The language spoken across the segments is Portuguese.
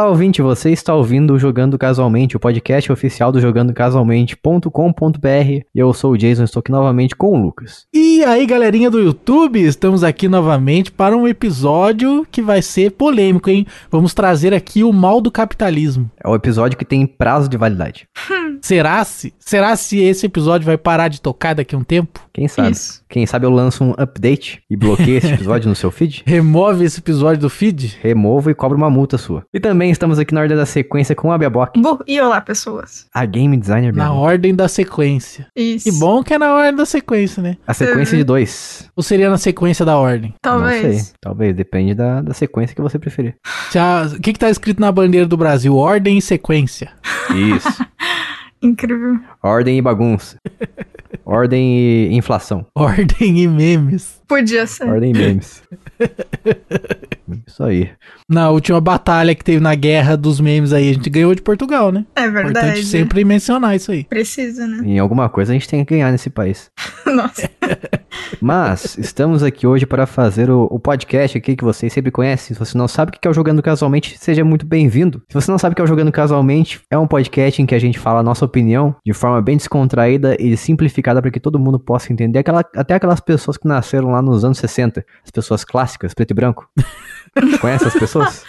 Olá, ouvinte, você está ouvindo o Jogando Casualmente, o podcast oficial do jogandocasualmente.com.br. E eu sou o Jason, estou aqui novamente com o Lucas. E aí, galerinha do YouTube, estamos aqui novamente para um episódio que vai ser polêmico, hein? Vamos trazer aqui o mal do capitalismo. É o episódio que tem prazo de validade. Será se? Será se esse episódio vai parar de tocar daqui a um tempo? Quem sabe? Isso. Quem sabe eu lanço um update e bloqueio esse episódio no seu feed? Remove esse episódio do feed? Removo e cobro uma multa sua. E também estamos aqui na ordem da sequência com a Bu- E olá, pessoas. a game designer Na Biabok. ordem da sequência. Isso. Que bom que é na ordem da sequência, né? A sequência de dois. Ou seria na sequência da ordem? Não Talvez. sei. Talvez, depende da, da sequência que você preferir. O que, que tá escrito na bandeira do Brasil? Ordem e sequência. Isso. Incrível. Ordem e bagunça. Ordem e inflação. Ordem e memes. Podia ser. Ordem e memes. Isso aí. Na última batalha que teve na guerra dos memes aí, a gente ganhou de Portugal, né? É Importante verdade. sempre mencionar isso aí. Precisa, né? Em alguma coisa a gente tem que ganhar nesse país. Nossa. Mas estamos aqui hoje para fazer o, o podcast aqui que vocês sempre conhecem. Se você não sabe o que é o Jogando Casualmente, seja muito bem-vindo. Se você não sabe o que é o Jogando Casualmente, é um podcast em que a gente fala a nossa opinião de forma bem descontraída e simplificada para que todo mundo possa entender. Aquela, até aquelas pessoas que nasceram lá nos anos 60, as pessoas clássicas, preto e branco. Conhece as pessoas?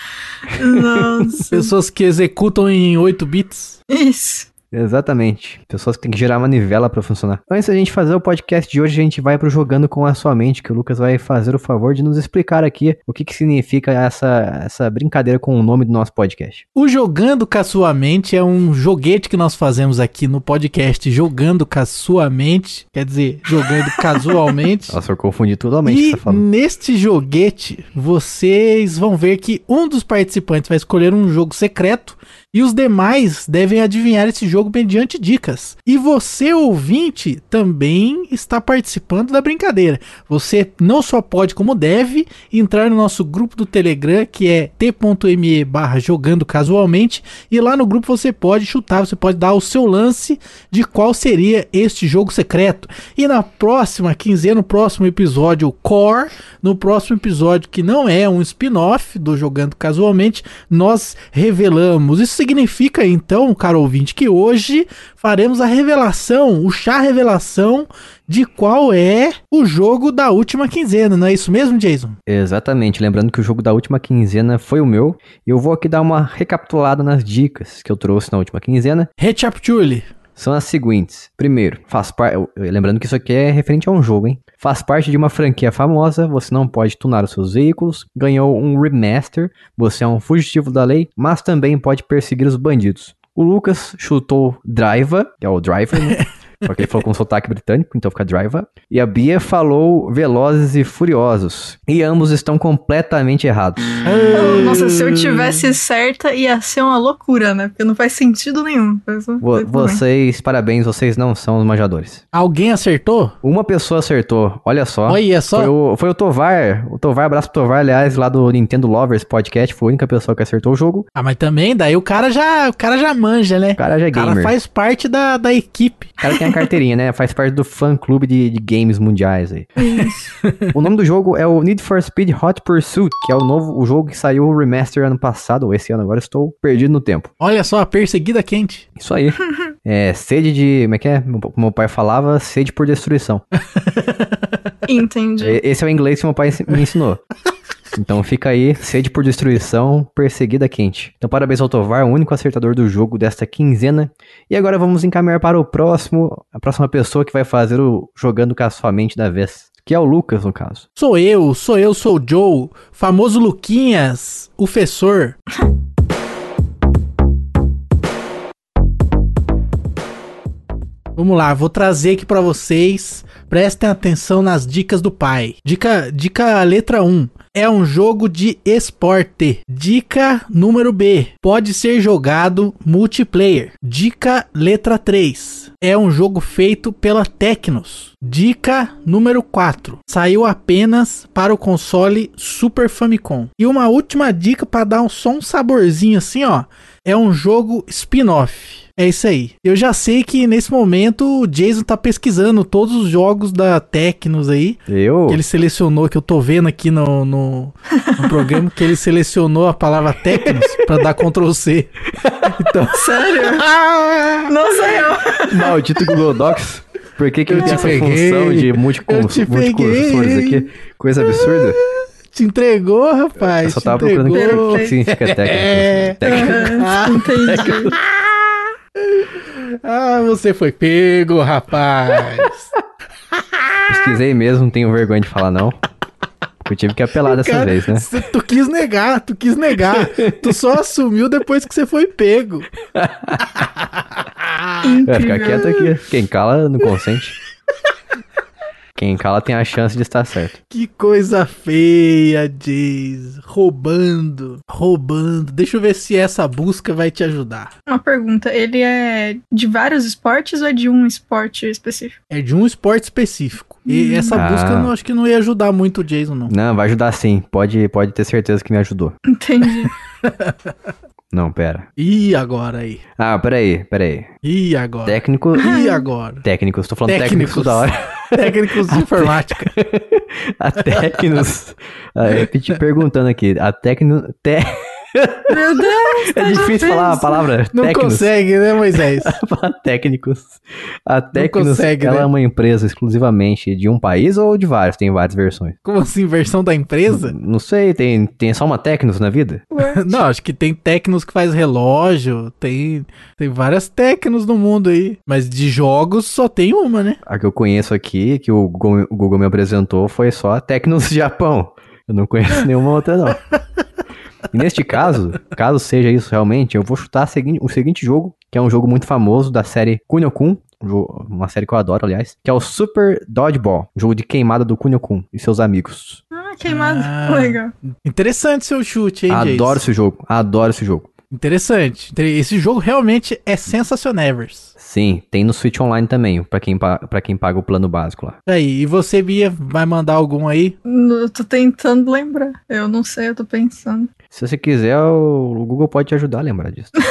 Nossa. Pessoas que executam em 8 bits. Isso. Exatamente. Pessoas que têm que gerar manivela pra funcionar. Antes da gente fazer o podcast de hoje, a gente vai pro Jogando com a Sua Mente, que o Lucas vai fazer o favor de nos explicar aqui o que, que significa essa, essa brincadeira com o nome do nosso podcast. O Jogando com a Sua Mente é um joguete que nós fazemos aqui no podcast Jogando com a Sua Mente, quer dizer, jogando casualmente. Nossa, eu confundi totalmente o que E você tá falando. neste joguete, vocês vão ver que um dos participantes vai escolher um jogo secreto e os demais devem adivinhar esse jogo mediante dicas. E você, ouvinte, também está participando da brincadeira. Você não só pode, como deve, entrar no nosso grupo do Telegram, que é t.me barra jogando casualmente, e lá no grupo você pode chutar, você pode dar o seu lance de qual seria este jogo secreto. E na próxima quinzena, no próximo episódio Core, no próximo episódio que não é um spin-off do Jogando Casualmente, nós revelamos. Isso significa então, caro ouvinte, que hoje faremos a revelação, o chá revelação de qual é o jogo da última quinzena, não é isso mesmo, Jason? Exatamente. Lembrando que o jogo da última quinzena foi o meu. E eu vou aqui dar uma recapitulada nas dicas que eu trouxe na última quinzena. Recapitule. São as seguintes. Primeiro, faz parte. Lembrando que isso aqui é referente a um jogo, hein? Faz parte de uma franquia famosa, você não pode tunar os seus veículos, ganhou um remaster, você é um fugitivo da lei, mas também pode perseguir os bandidos. O Lucas chutou Driver, que é o Driver, né? Só que ele falou com sotaque britânico, então fica Driver. E a Bia falou Velozes e Furiosos. E ambos estão completamente errados. Nossa, se eu tivesse certa, ia ser uma loucura, né? Porque não faz sentido nenhum. Vo- vocês, parabéns, vocês não são os manjadores. Alguém acertou? Uma pessoa acertou, olha só. Olha só. Foi o, foi o Tovar. O Tovar, abraço pro Tovar, aliás, lá do Nintendo Lovers Podcast. Foi a única pessoa que acertou o jogo. Ah, mas também, daí o cara já, o cara já manja, né? O cara já é O cara gamer. faz parte da, da equipe. O cara tem a carteirinha, né? Faz parte do fã clube de, de games mundiais aí. o nome do jogo é o Need for Speed Hot Pursuit, que é o novo o jogo que saiu o remaster ano passado, ou esse ano agora, estou perdido no tempo. Olha só, a perseguida quente. Isso aí. é sede de. Como é que é? Meu- Como meu pai falava, sede por destruição. Entendi. E- Esse é o inglês que meu pai me ensinou. Então fica aí, sede por destruição, perseguida quente. Então parabéns ao Tovar, o único acertador do jogo desta quinzena. E agora vamos encaminhar para o próximo, a próxima pessoa que vai fazer o jogando com a sua mente da vez. Que é o Lucas, no caso. Sou eu, sou eu, sou o Joe, famoso Luquinhas, o fessor. Vamos lá, vou trazer aqui pra vocês. Prestem atenção nas dicas do pai. Dica, dica letra 1. É um jogo de esporte. Dica número B. Pode ser jogado multiplayer. Dica letra 3. É um jogo feito pela Tecnos. Dica número 4. Saiu apenas para o console Super Famicom. E uma última dica para dar um, só um saborzinho assim, ó. É um jogo spin-off. É isso aí. Eu já sei que nesse momento o Jason tá pesquisando todos os jogos da Tecnos aí. Eu? Que ele selecionou, que eu tô vendo aqui no, no, no programa, que ele selecionou a palavra Tecnos pra dar Ctrl C. Então, Sério? Não sei eu. Maldito Google Docs. Por que, que Eu ele tem te essa peguei. função de Eu multicons- te multicursores peguei. aqui? Coisa absurda. Te entregou, rapaz. Eu só tava procurando o que- entregou. o que significa É. técnico. técnico. Ah, Entendi. ah, você foi pego, rapaz. Pesquisei mesmo, não tenho vergonha de falar não. Eu tive que apelar dessa Cara, vez, né? cê- Tu quis negar, tu quis negar. tu só assumiu depois que você foi pego. Vai ficar quieto aqui. Quem cala não consente. Quem cala tem a chance de estar certo. Que coisa feia, Jays. Roubando, roubando. Deixa eu ver se essa busca vai te ajudar. Uma pergunta, ele é de vários esportes ou é de um esporte específico? É de um esporte específico. E essa Ah. busca eu não, acho que não ia ajudar muito o Jason, não. Não, vai ajudar sim. Pode, pode ter certeza que me ajudou. Entendi. Não, pera. E agora aí? Ah, peraí, peraí. E agora? Técnico. E agora? Técnicos, tô falando Técnicos. da hora. Técnicos de informática. A Tecnos. Ah, eu te perguntando aqui. A Tecno. Te... Meu Deus! É difícil falar a palavra Não Tecnos. consegue, né, Moisés? Falar técnicos. A Tecnos, consegue, ela né? é uma empresa exclusivamente de um país ou de vários? Tem várias versões. Como assim, versão da empresa? Não sei, tem, tem só uma Tecnos na vida? Não, acho que tem Tecnos que faz relógio, tem, tem várias Tecnos no mundo aí. Mas de jogos só tem uma, né? A que eu conheço aqui, que o Google, o Google me apresentou, foi só a Tecnos Japão. Eu não conheço nenhuma outra, não. E neste caso, caso seja isso realmente, eu vou chutar o seguinte jogo, que é um jogo muito famoso da série Kunio-kun, um uma série que eu adoro, aliás, que é o Super Dodgeball, jogo de queimada do Kunio-kun e seus amigos. Ah, queimado. Ah. Legal. Interessante seu chute, hein, Jace? Adoro esse jogo, adoro esse jogo. Interessante. Inter- Esse jogo realmente é sensacionevers. Sim, tem no Switch Online também, pra quem, pra quem paga o plano básico lá. Aí, e você, Bia, vai mandar algum aí? Eu tô tentando lembrar. Eu não sei, eu tô pensando. Se você quiser, o o Google pode te ajudar a lembrar disso.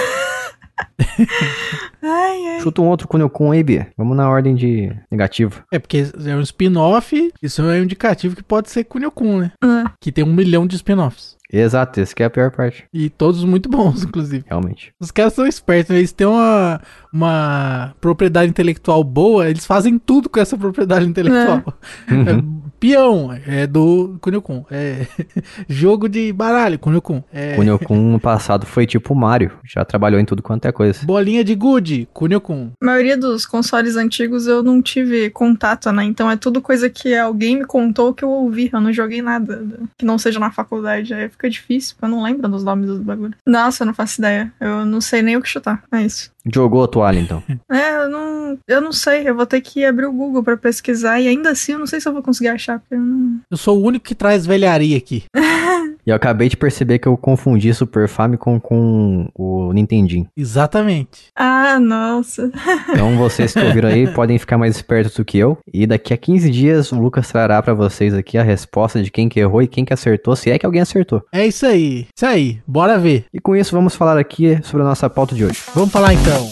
Ai, ai. Chuta um outro Kunio-kun aí, Bia. Vamos na ordem de negativo. É porque é um spin-off, isso é um indicativo que pode ser Kunio-kun, né? Ah, Que tem um milhão de spin-offs. Exato, esse que é a pior parte, E todos muito bons, inclusive. realmente. Os caras são espertos, né? eles têm uma, uma propriedade intelectual boa, eles fazem tudo com essa propriedade intelectual. É, peão é do Kunio-kun. É, jogo de baralho, Kunio-kun. É, Kunio-kun no passado foi tipo Mario, já trabalhou em tudo quanto é coisa. bolinha de gude, Kunio-kun. a maioria dos consoles antigos eu não tive contato, né? Então é tudo coisa que alguém me contou que eu ouvi. Eu não joguei nada que não seja na faculdade. Aí fica difícil, eu não lembro dos nomes dos bagulhos. Nossa, eu não faço ideia. Eu não sei nem o que chutar. É isso. Jogou a toalha, então. É, eu não, eu não sei. Eu vou ter que abrir o Google pra pesquisar. E ainda assim, eu não sei se eu vou conseguir achar. Porque eu não... Eu sou o único que traz velharia aqui. E eu acabei de perceber que eu confundi Super Famicom com o Nintendinho. Exatamente. Ah, nossa. Então vocês que ouviram aí podem ficar mais espertos do que eu. E daqui a 15 dias o Lucas trará pra vocês aqui a resposta de quem que errou e quem que acertou, se é que alguém acertou. É isso aí. Isso aí. Bora ver. E com isso vamos falar aqui sobre a nossa pauta de hoje. Vamos falar então.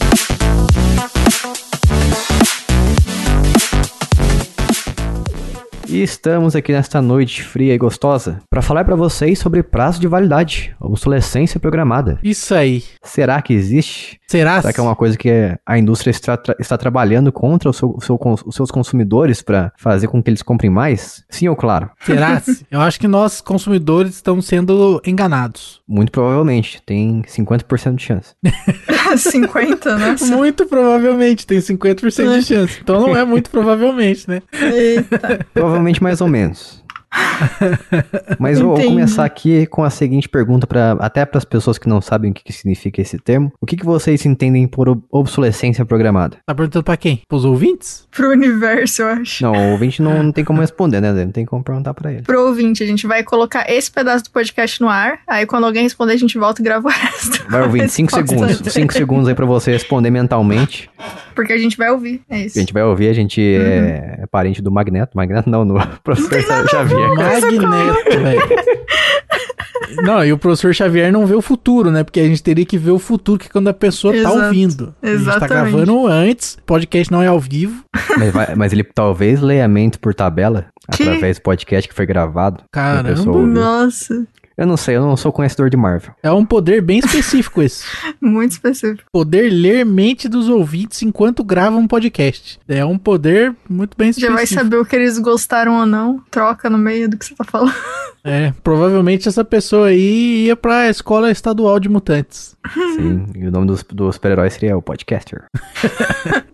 E estamos aqui nesta noite fria e gostosa para falar pra vocês sobre prazo de validade, obsolescência programada. Isso aí. Será que existe? Será? Será que é uma coisa que a indústria está, tra- está trabalhando contra o seu- o seu os seus consumidores para fazer com que eles comprem mais? Sim ou claro? Será? Eu acho que nós, consumidores, estamos sendo enganados. Muito provavelmente, tem 50% de chance. 50, nossa. Muito provavelmente, tem 50% de chance. Então não é muito provavelmente, né? Eita. Provavelmente mais ou menos. Mas vou, começar aqui com a seguinte pergunta para até para as pessoas que não sabem o que, que significa esse termo. O que, que vocês entendem por ob- obsolescência programada? Tá perguntando pra quem? Pros ouvintes? Pro universo, eu acho. Não, o ouvinte não, não tem como responder, né? Não tem como perguntar para ele. Pro ouvinte, a gente vai colocar esse pedaço do podcast no ar. Aí quando alguém responder, a gente volta e grava o resto. Vai ouvir 5 Resposta segundos. dele. 5 segundos aí pra você responder mentalmente. Porque a gente vai ouvir, é isso. A gente vai ouvir, a gente é, é parente do Magneto. Magneto não, do professor Xavier. Magneto, velho. Não, e o professor Xavier não vê o futuro, né? Porque a gente teria que ver o futuro, que é quando a pessoa tá Exato, ouvindo. A gente tá exatamente. gravando antes, podcast não é ao vivo. Mas, vai- mas ele talvez leia a mente por tabela, Que? através do podcast que foi gravado. Caramba. Nossa, Eu não sei, eu não sou conhecedor de Marvel. É um poder bem específico esse. muito específico. Poder ler mente dos ouvintes enquanto gravam um podcast. É um poder muito bem Já específico. vai saber o que eles gostaram ou não. Troca no meio do que você tá falando. É, provavelmente essa pessoa aí ia pra escola estadual de mutantes. Sim, e o nome do, do super-herói seria o Podcaster.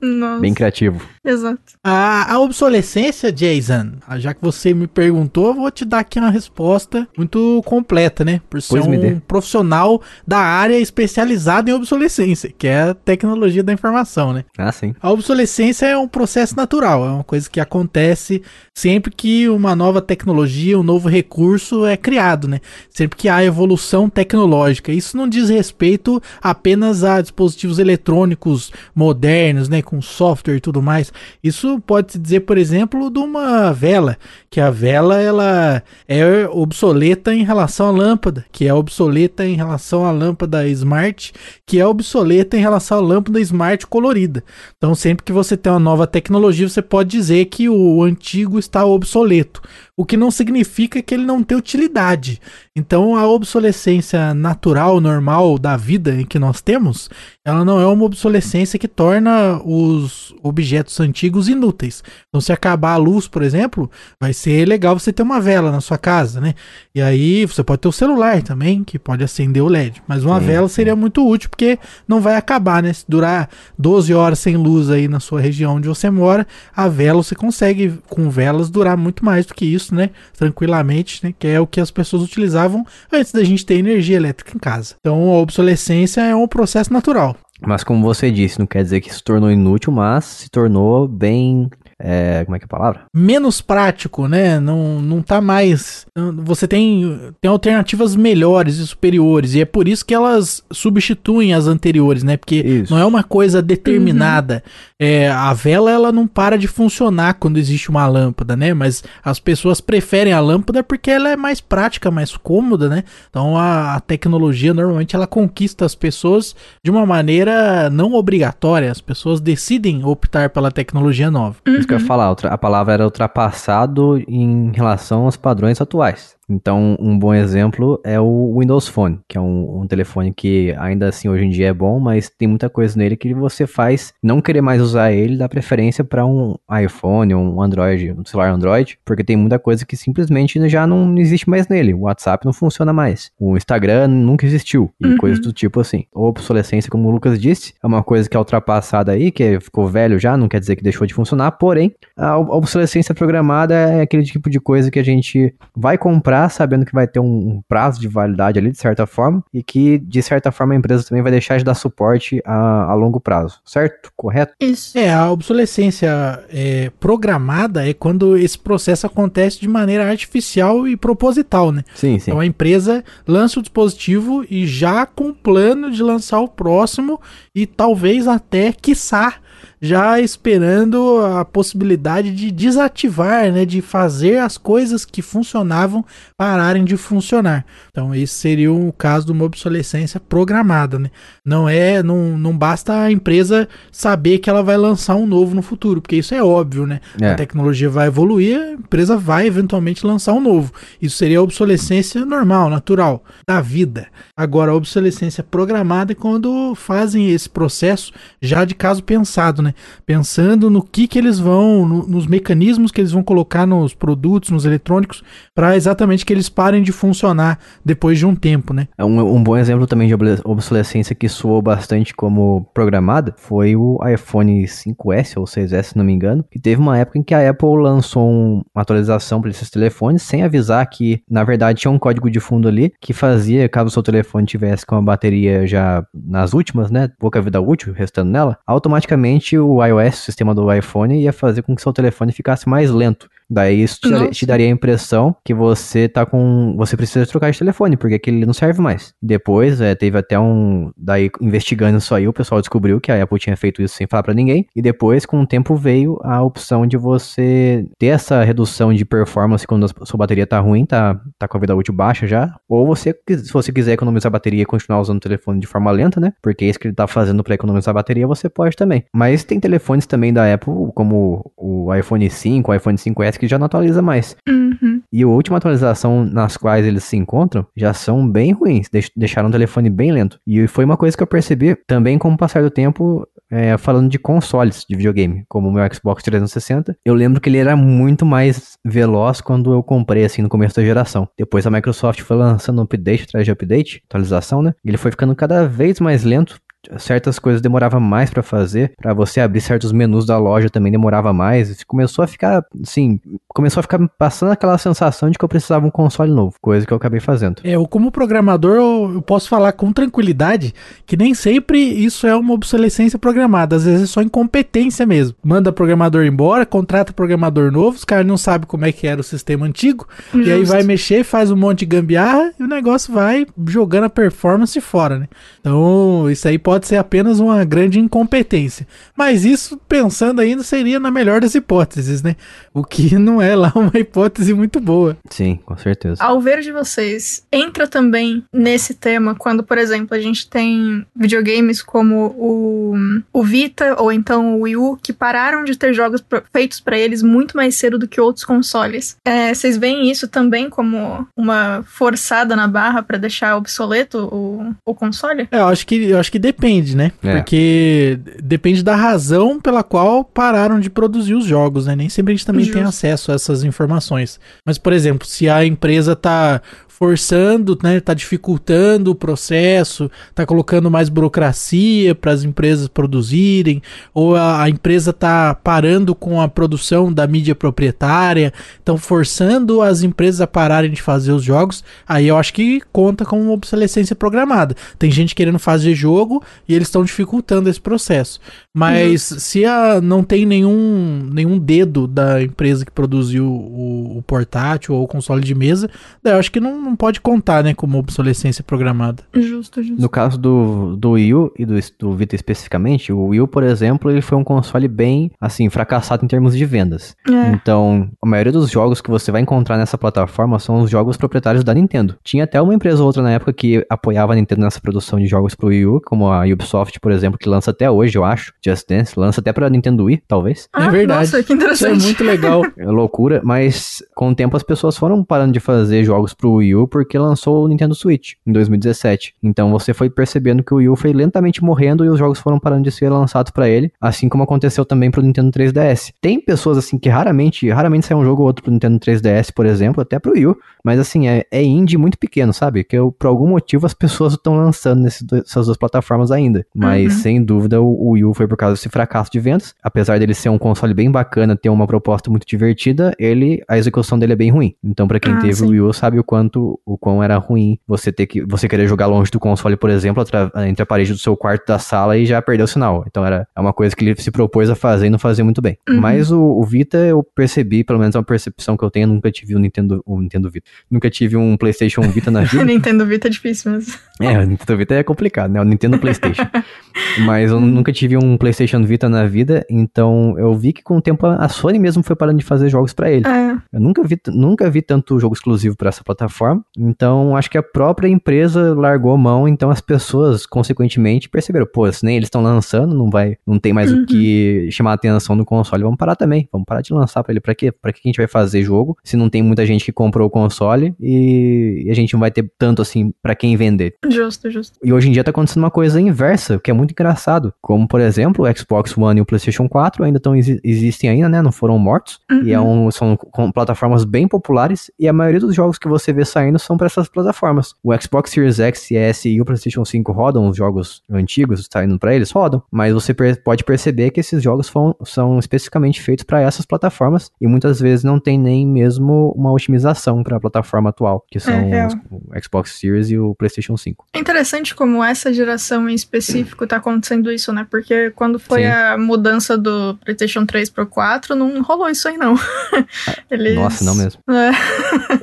Nossa, Bem criativo. exato. A, a obsolescência, Jason, ah, já que você me perguntou, eu vou te dar aqui uma resposta muito completa, né? Por ser Pois um profissional da área especializada em obsolescência, que é a tecnologia da informação, né? Ah, sim. A obsolescência é um processo natural, é uma coisa que acontece sempre que uma nova tecnologia, um novo recurso é criado, né? Sempre que há evolução tecnológica. Isso não diz respeito apenas a dispositivos eletrônicos modernos, né, com software e tudo mais. Isso pode se dizer, por exemplo, de uma vela, que a vela ela é obsoleta em relação à lâmpada, que é obsoleta em relação à lâmpada smart, que é obsoleta em relação à lâmpada smart colorida. Então, sempre que você tem uma nova tecnologia, você pode dizer que o antigo está obsoleto, o que não significa que ele não tem utilidade. Então, a obsolescência natural, normal da vida em que nós temos, ela não é uma obsolescência que torna os objetos antigos inúteis. Então, se acabar a luz, por exemplo, vai ser legal você ter uma vela na sua casa, né? E aí você pode ter o celular também, que pode acender o LED. Mas uma Sim, vela sim. seria muito útil, porque não vai acabar, né? Se durar 12 horas sem luz aí na sua região onde você mora, a vela você consegue, com velas, durar muito mais do que isso, né? Tranquilamente, né? Que é o que as pessoas utilizavam antes da gente ter energia elétrica em casa. Então a obsolescência é um processo natural. Mas como você disse, não quer dizer que se tornou inútil, mas se tornou bem. É, como é que é a palavra? menos prático, né? Não, não tá mais. Você tem, tem alternativas melhores e superiores, e é por isso que elas substituem as anteriores, né? Porque Isso. não é uma coisa determinada. É, a vela ela não para de funcionar quando existe uma lâmpada, né? Mas as pessoas preferem a lâmpada porque ela é mais prática, mais cômoda, né? Então a, a tecnologia normalmente ela conquista as pessoas de uma maneira não obrigatória. As pessoas decidem optar pela tecnologia nova. Isso que eu ia falar, outra- a palavra era ultrapassado em relação aos padrões atuais. Então, um bom exemplo é o Windows Phone, que é um, um telefone que ainda assim hoje em dia é bom, mas tem muita coisa nele que você faz não querer mais usar ele, dá preferência para um iPhone, um Android, um celular Android, porque tem muita coisa que simplesmente já não existe mais nele. O WhatsApp não funciona mais, o Instagram nunca existiu e Uhum. coisas do tipo assim. Obsolescência, como o Lucas disse, é uma coisa que é ultrapassada aí, que ficou velho já, não quer dizer que deixou de funcionar, porém, a ob- obsolescência programada é aquele tipo de coisa que a gente vai comprar sabendo que vai ter um, um prazo de validade ali, de certa forma, e que, de certa forma, a empresa também vai deixar de dar suporte a, a longo prazo, certo? Correto? Isso. É, a obsolescência é, programada é quando esse processo acontece de maneira artificial e proposital, né? Sim, sim. Então a empresa lança o dispositivo e já com plano de lançar o próximo e talvez até, quiçá, já esperando a possibilidade de desativar, né, de fazer as coisas que funcionavam pararem de funcionar. Então esse seria o caso de uma obsolescência programada, né? Não é, não, não basta a empresa saber que ela vai lançar um novo no futuro, porque isso é óbvio, né? É. A tecnologia vai evoluir, a empresa vai eventualmente lançar um novo. Isso seria a obsolescência normal, natural, da vida. Agora, a obsolescência programada é quando fazem esse processo já de caso pensado, né? Pensando no que que eles vão, no- nos mecanismos que eles vão colocar nos produtos, nos eletrônicos, para exatamente que eles parem de funcionar depois de um tempo, né? É Um, um bom exemplo também de obsolescência que soou bastante como programada foi o iPhone 5S ou 6S, se não me engano, que teve uma época em que a Apple lançou um- uma atualização para esses telefones sem avisar que, na verdade, tinha um código de fundo ali que fazia, caso o seu telefone tivesse com a bateria já nas últimas, né, pouca vida útil restando nela, automaticamente o iOS, o sistema do iPhone, ia fazer com que seu telefone ficasse mais lento. Daí isso te, te daria a impressão que você tá com. Você precisa trocar de telefone, porque aquele não serve mais. Depois, é, teve até um. Daí, investigando isso aí, o pessoal descobriu que a Apple tinha feito isso sem falar pra ninguém. E depois, com o tempo, veio a opção de você ter essa redução de performance quando a sua bateria tá ruim, tá, tá com a vida útil baixa já. Ou você, se você quiser economizar a bateria e continuar usando o telefone de forma lenta, né? Porque é isso que ele tá fazendo pra economizar a bateria, você pode também. Mas tem telefones também da Apple, como o iPhone 5, o iPhone 5S, que já não atualiza mais. Uhum. E a última atualização nas quais eles se encontram já são bem ruins, deix- deixaram o telefone bem lento. E foi uma coisa que eu percebi também com o passar do tempo, é, falando de consoles de videogame, como o meu Xbox 360. Eu lembro que ele era muito mais veloz quando eu comprei, assim, no começo da geração. Depois a Microsoft foi lançando update atrás de update, atualização, né? E ele foi ficando cada vez mais lento certas coisas demorava mais pra fazer, Pra você abrir certos menus da loja também demorava mais, começou a ficar, assim, começou a ficar passando aquela sensação de que eu precisava um console novo, coisa que eu acabei fazendo. É, eu como programador eu, posso falar com tranquilidade que nem sempre isso é uma obsolescência programada, às vezes é só incompetência mesmo. Manda programador embora, contrata programador novo, os caras não sabem como é que era o sistema antigo, e aí Justo. vai mexer, faz um monte de gambiarra e o negócio vai jogando a performance fora, né? Então, isso aí pode ser apenas uma grande incompetência. Mas isso, pensando ainda, seria na melhor das hipóteses, né? O que não é lá uma hipótese muito boa. Sim, com certeza. Ao ver de vocês, entra também nesse tema quando, por exemplo, a gente tem videogames como o, o Vita ou então o Wii U que pararam de ter jogos feitos pra eles muito mais cedo do que outros consoles. É, vocês veem isso também como uma forçada na barra pra deixar obsoleto o, o console? É, eu acho que, eu acho que depende, né? É. Porque depende da razão pela qual pararam de produzir os jogos, né? Nem sempre a gente também tem Justo. acesso a essas informações. Mas, por exemplo, se a empresa tá forçando, né, tá dificultando o processo, tá colocando mais burocracia para as empresas produzirem, ou a, a empresa tá parando com a produção da mídia proprietária, então forçando as empresas a pararem de fazer os jogos, aí eu acho que conta como uma obsolescência programada. Tem gente querendo fazer jogo e eles estão dificultando esse processo. Mas se a, não tem nenhum, nenhum dedo da empresa que produziu o, o portátil ou o console de mesa, daí eu acho que não, não pode contar, né, como obsolescência programada. Justo, justo. No caso do, do Wii U e do, do Vita especificamente, o Wii U, por exemplo, ele foi um console bem, assim, fracassado em termos de vendas. É. Então, a maioria dos jogos que você vai encontrar nessa plataforma são os jogos proprietários da Nintendo. Tinha até uma empresa ou outra na época que apoiava a Nintendo nessa produção de jogos pro Wii U, como a Ubisoft, por exemplo, que lança até hoje, eu acho. Just Dance, lança até pra Nintendo Wii, talvez. Ah, é verdade. Nossa, que Isso é interessante. muito legal. É loucura, mas com o tempo as pessoas foram parando de fazer jogos pro Wii U porque lançou o Nintendo Switch em 2017. Então você foi percebendo que o Wii U foi lentamente morrendo e os jogos foram parando de ser lançados pra ele, assim como aconteceu também pro Nintendo 3DS. Tem pessoas assim que raramente, raramente sai um jogo ou outro pro Nintendo 3DS, por exemplo, até pro Wii U, mas assim, é, é indie muito pequeno, sabe? Que eu, por algum motivo as pessoas estão lançando nessas duas plataformas ainda. Mas Uhum. sem dúvida o, o Wii U foi por causa desse fracasso de vendas. Apesar dele ser um console bem bacana, ter uma proposta muito divertida, ele a execução dele é bem ruim. Então pra quem Ah, teve sim. o Wii U sabe o quanto o quão era ruim você ter que você querer jogar longe do console, por exemplo, entre a parede do seu quarto da sala e já perdeu o sinal. Então era é uma coisa que ele se propôs a fazer e não fazia muito bem. Uhum. Mas o, o Vita eu percebi, pelo menos é uma percepção que eu tenho, eu nunca tive um Nintendo, um Nintendo Vita. Nunca tive um PlayStation Vita na vida. Nintendo Vita é difícil mesmo. É, o Nintendo Vita é complicado, né? O Nintendo PlayStation. Mas eu nunca tive um PlayStation Vita na vida, então eu vi que com o tempo a Sony mesmo foi parando de fazer jogos pra ele. É, Eu nunca vi, nunca vi tanto jogo exclusivo pra essa plataforma, então acho que a própria empresa largou mão, então as pessoas, consequentemente, perceberam, pô, se nem eles estão lançando, não vai, não tem mais Uhum. o que chamar a atenção do console, vamos parar também, vamos parar de lançar pra ele, pra quê? Pra que a gente vai fazer jogo, se não tem muita gente que comprou o console e, a gente não vai ter tanto assim pra quem vender. justo, justo. E hoje em dia tá acontecendo uma coisa inversa, que é muito engraçado. Como, por exemplo, o Xbox One e o PlayStation 4 ainda tão, exi- existem ainda, né? Não foram mortos. E é um, são com plataformas bem populares. E a maioria dos jogos que você vê saindo são para essas plataformas. O Xbox Series X, S e o PlayStation 5 rodam os jogos antigos, saindo para eles, rodam. Mas você per- pode perceber que esses jogos são, são especificamente feitos para essas plataformas. E muitas vezes não tem nem mesmo uma otimização para a plataforma atual, que são real. os- o Xbox Series e o PlayStation 5. É interessante como essa geração em específico tá acontecendo isso, né? Porque quando foi Sim. a mudança do PlayStation 3 pro 4, não rolou isso aí, não. Eles... Nossa, não mesmo. É.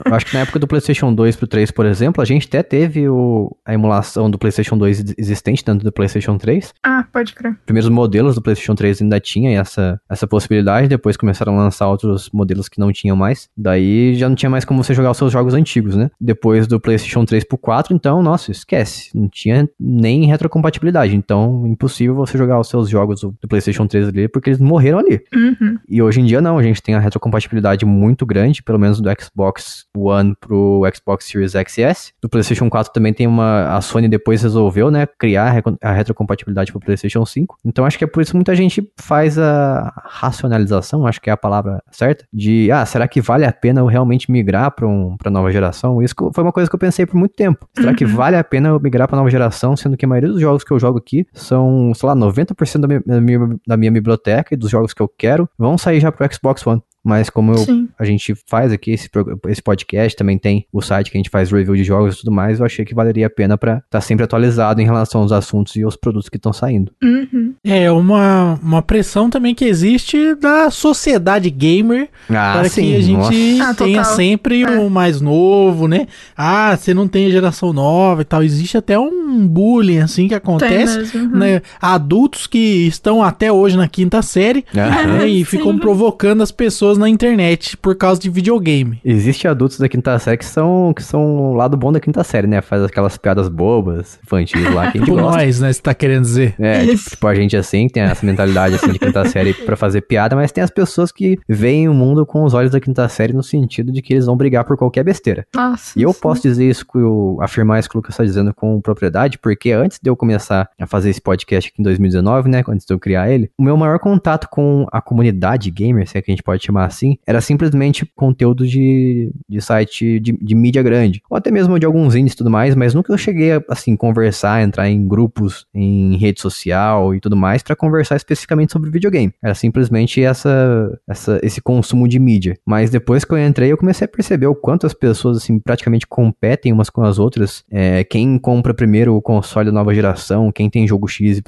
Eu acho que na época do PlayStation 2 pro 3, por exemplo, a gente até teve o, a emulação do PlayStation 2 existente dentro do PlayStation 3. Ah, pode crer. primeiros modelos do PlayStation 3 ainda tinha essa, essa possibilidade, depois começaram a lançar outros modelos que não tinham mais. Daí já não tinha mais como você jogar os seus jogos antigos, né? Depois do PlayStation 3 pro 4, então, nossa, esquece. Não tinha nem retrocompatibilidade. Então, impossível você jogar os seus jogos do, do PlayStation 3 ali, porque eles morreram ali. Uhum. E hoje em dia não, a gente tem a retrocompatibilidade muito grande, pelo menos do Xbox One pro Xbox Series XS. Do PlayStation 4 também tem uma. A Sony depois resolveu, né, criar a retrocompatibilidade pro PlayStation 5. Então acho que é por isso que muita gente faz a racionalização, acho que é a palavra certa, de ah, será que vale a pena eu realmente migrar para um, pra nova geração? Isso foi uma coisa que eu pensei por muito tempo. Será que Uhum. vale a pena eu migrar pra nova geração, sendo que a maioria dos jogos que eu jogo aqui são, sei lá, 90% da minha, da minha, da minha biblioteca e dos jogos que eu quero vão sair já pro Xbox One. Mas como eu, Sim. a gente faz aqui esse, esse podcast, também tem o site que a gente faz review de jogos e tudo mais, eu achei que valeria a pena pra estar sempre atualizado em relação aos assuntos e aos produtos que estão saindo. Uhum. É uma, uma pressão também que existe da sociedade gamer Ah, para que a gente Ah, tenha total. sempre É. o mais novo, né? Ah, você não tem a geração nova e tal. Existe até um bullying assim que acontece. uhum. Né? Adultos que estão até hoje na quinta série Aham. né? e Sim. ficam provocando as pessoas na internet por causa de videogame. Existe adultos da quinta série que são, que são o lado bom da quinta série, né? Faz aquelas piadas bobas, infantis lá, que a gente Tipo gosta. nós, né? Você tá querendo dizer. É, Isso. tipo, tipo, a gente assim, tem essa mentalidade assim de quinta série pra fazer piada, mas tem as pessoas que veem o mundo com os olhos da quinta série no sentido de que eles vão brigar por qualquer besteira. Nossa. E eu sim. posso dizer isso, que eu, afirmar isso que o Lucas está dizendo com propriedade, porque antes de eu começar a fazer esse podcast aqui em 2019, né, antes de eu criar ele, o meu maior contato com a comunidade gamer, se é que a gente pode chamar assim, era simplesmente conteúdo de, de site de, de mídia grande, ou até mesmo de alguns indies e tudo mais, mas nunca eu cheguei a, assim, conversar, entrar em grupos, em rede social e tudo mais, para conversar especificamente sobre videogame. Era simplesmente essa, essa, esse consumo de mídia. Mas depois que eu entrei, eu comecei a perceber o quanto as pessoas, assim, praticamente competem umas com as outras. É, quem compra primeiro o console da nova geração, quem tem jogo XYZ,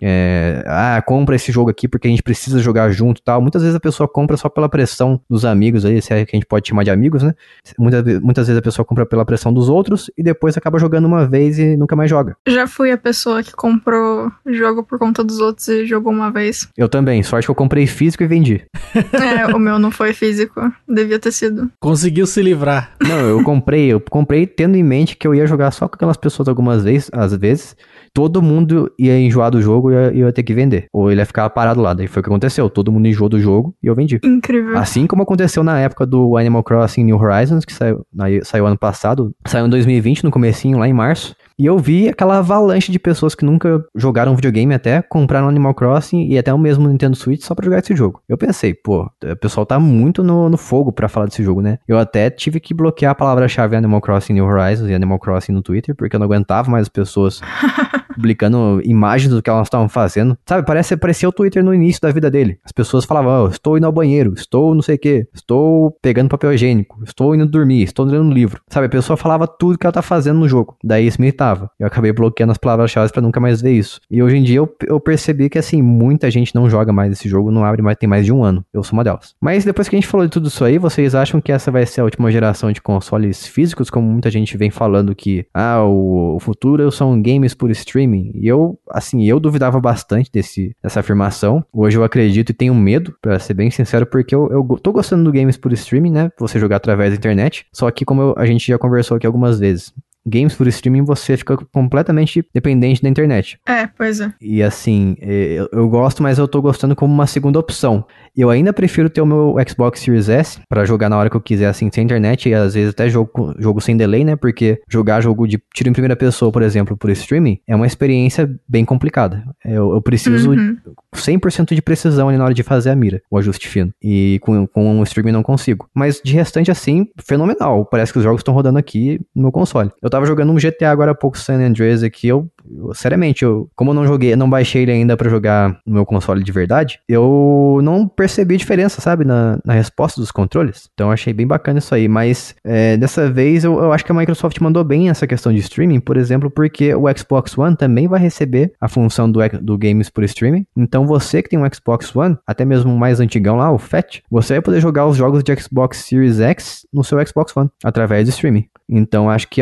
é, ah, compra esse jogo aqui porque a gente precisa jogar junto e tal. Muitas vezes a pessoa compra só pela pressão dos amigos aí, se é que a gente pode chamar de amigos, né? Muitas, muitas vezes a pessoa compra pela pressão dos outros e depois acaba jogando uma vez e nunca mais joga. Já fui a pessoa que comprou jogo por conta dos outros e jogou uma vez. Eu também, sorte que eu comprei físico e vendi. É, o meu não foi físico. Devia ter sido. Conseguiu se livrar. Não, eu comprei, eu comprei tendo em mente que eu ia jogar só com aquelas pessoas algumas vezes, às vezes. Todo mundo ia enjoar do jogo e ia, ia ter que vender. Ou ele ia ficar parado lá. Daí foi o que aconteceu. Todo mundo enjoou do jogo e eu vendi. Incrível. Assim como aconteceu na época do Animal Crossing New Horizons, que saiu, saiu ano passado. Saiu em 2020, no comecinho, lá em março. E eu vi aquela avalanche de pessoas que nunca jogaram videogame até, compraram Animal Crossing e até o mesmo Nintendo Switch só pra jogar esse jogo. Eu pensei, pô, o pessoal tá muito no, no fogo pra falar desse jogo, né? Eu até tive que bloquear a palavra-chave Animal Crossing New Horizons e Animal Crossing no Twitter, porque eu não aguentava mais as pessoas publicando imagens do que elas estavam fazendo. Sabe, parece parecia o Twitter no início da vida dele. As pessoas falavam, oh, estou indo ao banheiro, estou não sei o que, estou pegando papel higiênico, estou indo dormir, estou lendo um livro. Sabe, a pessoa falava tudo que ela tá fazendo no jogo. Daí isso me irritava. Eu acabei bloqueando as palavras-chave pra nunca mais ver isso. E hoje em dia eu, eu percebi que assim, muita gente não joga mais esse jogo, não abre mais, tem mais de um ano. Eu sou uma delas. Mas depois que a gente falou de tudo isso aí, vocês acham que essa vai ser a última geração de consoles físicos, como muita gente vem falando que, ah, o, o futuro são games por streaming? E eu, assim, eu duvidava bastante desse, dessa afirmação. Hoje eu acredito e tenho medo, pra ser bem sincero, porque eu, eu tô gostando do games por streaming, né? Você jogar através da internet. Só que, como eu- a gente já conversou aqui algumas vezes, games por streaming você fica completamente dependente da internet. É, pois é. E assim, eh, eu, eu gosto, mas eu tô gostando como uma segunda opção. Eu ainda prefiro ter o meu Xbox Series S pra jogar na hora que eu quiser, assim, sem internet, e às vezes até jogo, jogo sem delay, né? Porque jogar jogo de tiro em primeira pessoa, por exemplo, por streaming, é uma experiência bem complicada. Eu, eu preciso Uhum. 100% de precisão ali na hora de fazer a mira, o ajuste fino. E com, com o streaming não consigo. Mas de restante, assim, fenomenal. Parece que os jogos estão rodando aqui no meu console. Eu tava jogando um GTA agora há pouco, San Andreas aqui, eu Eu, seriamente, eu, como eu não joguei, não baixei ele ainda pra jogar no meu console de verdade, eu não percebi diferença, sabe, na, na resposta dos controles. Então achei bem bacana isso aí. Mas é, dessa vez eu, eu acho que a Microsoft mandou bem essa questão de streaming, por exemplo, porque o Xbox One também vai receber a função do, do Games por Streaming. Então você que tem um Xbox One, até mesmo o mais antigão lá, o Fat, você vai poder jogar os jogos de Xbox Series X no seu Xbox One através do streaming. Então acho que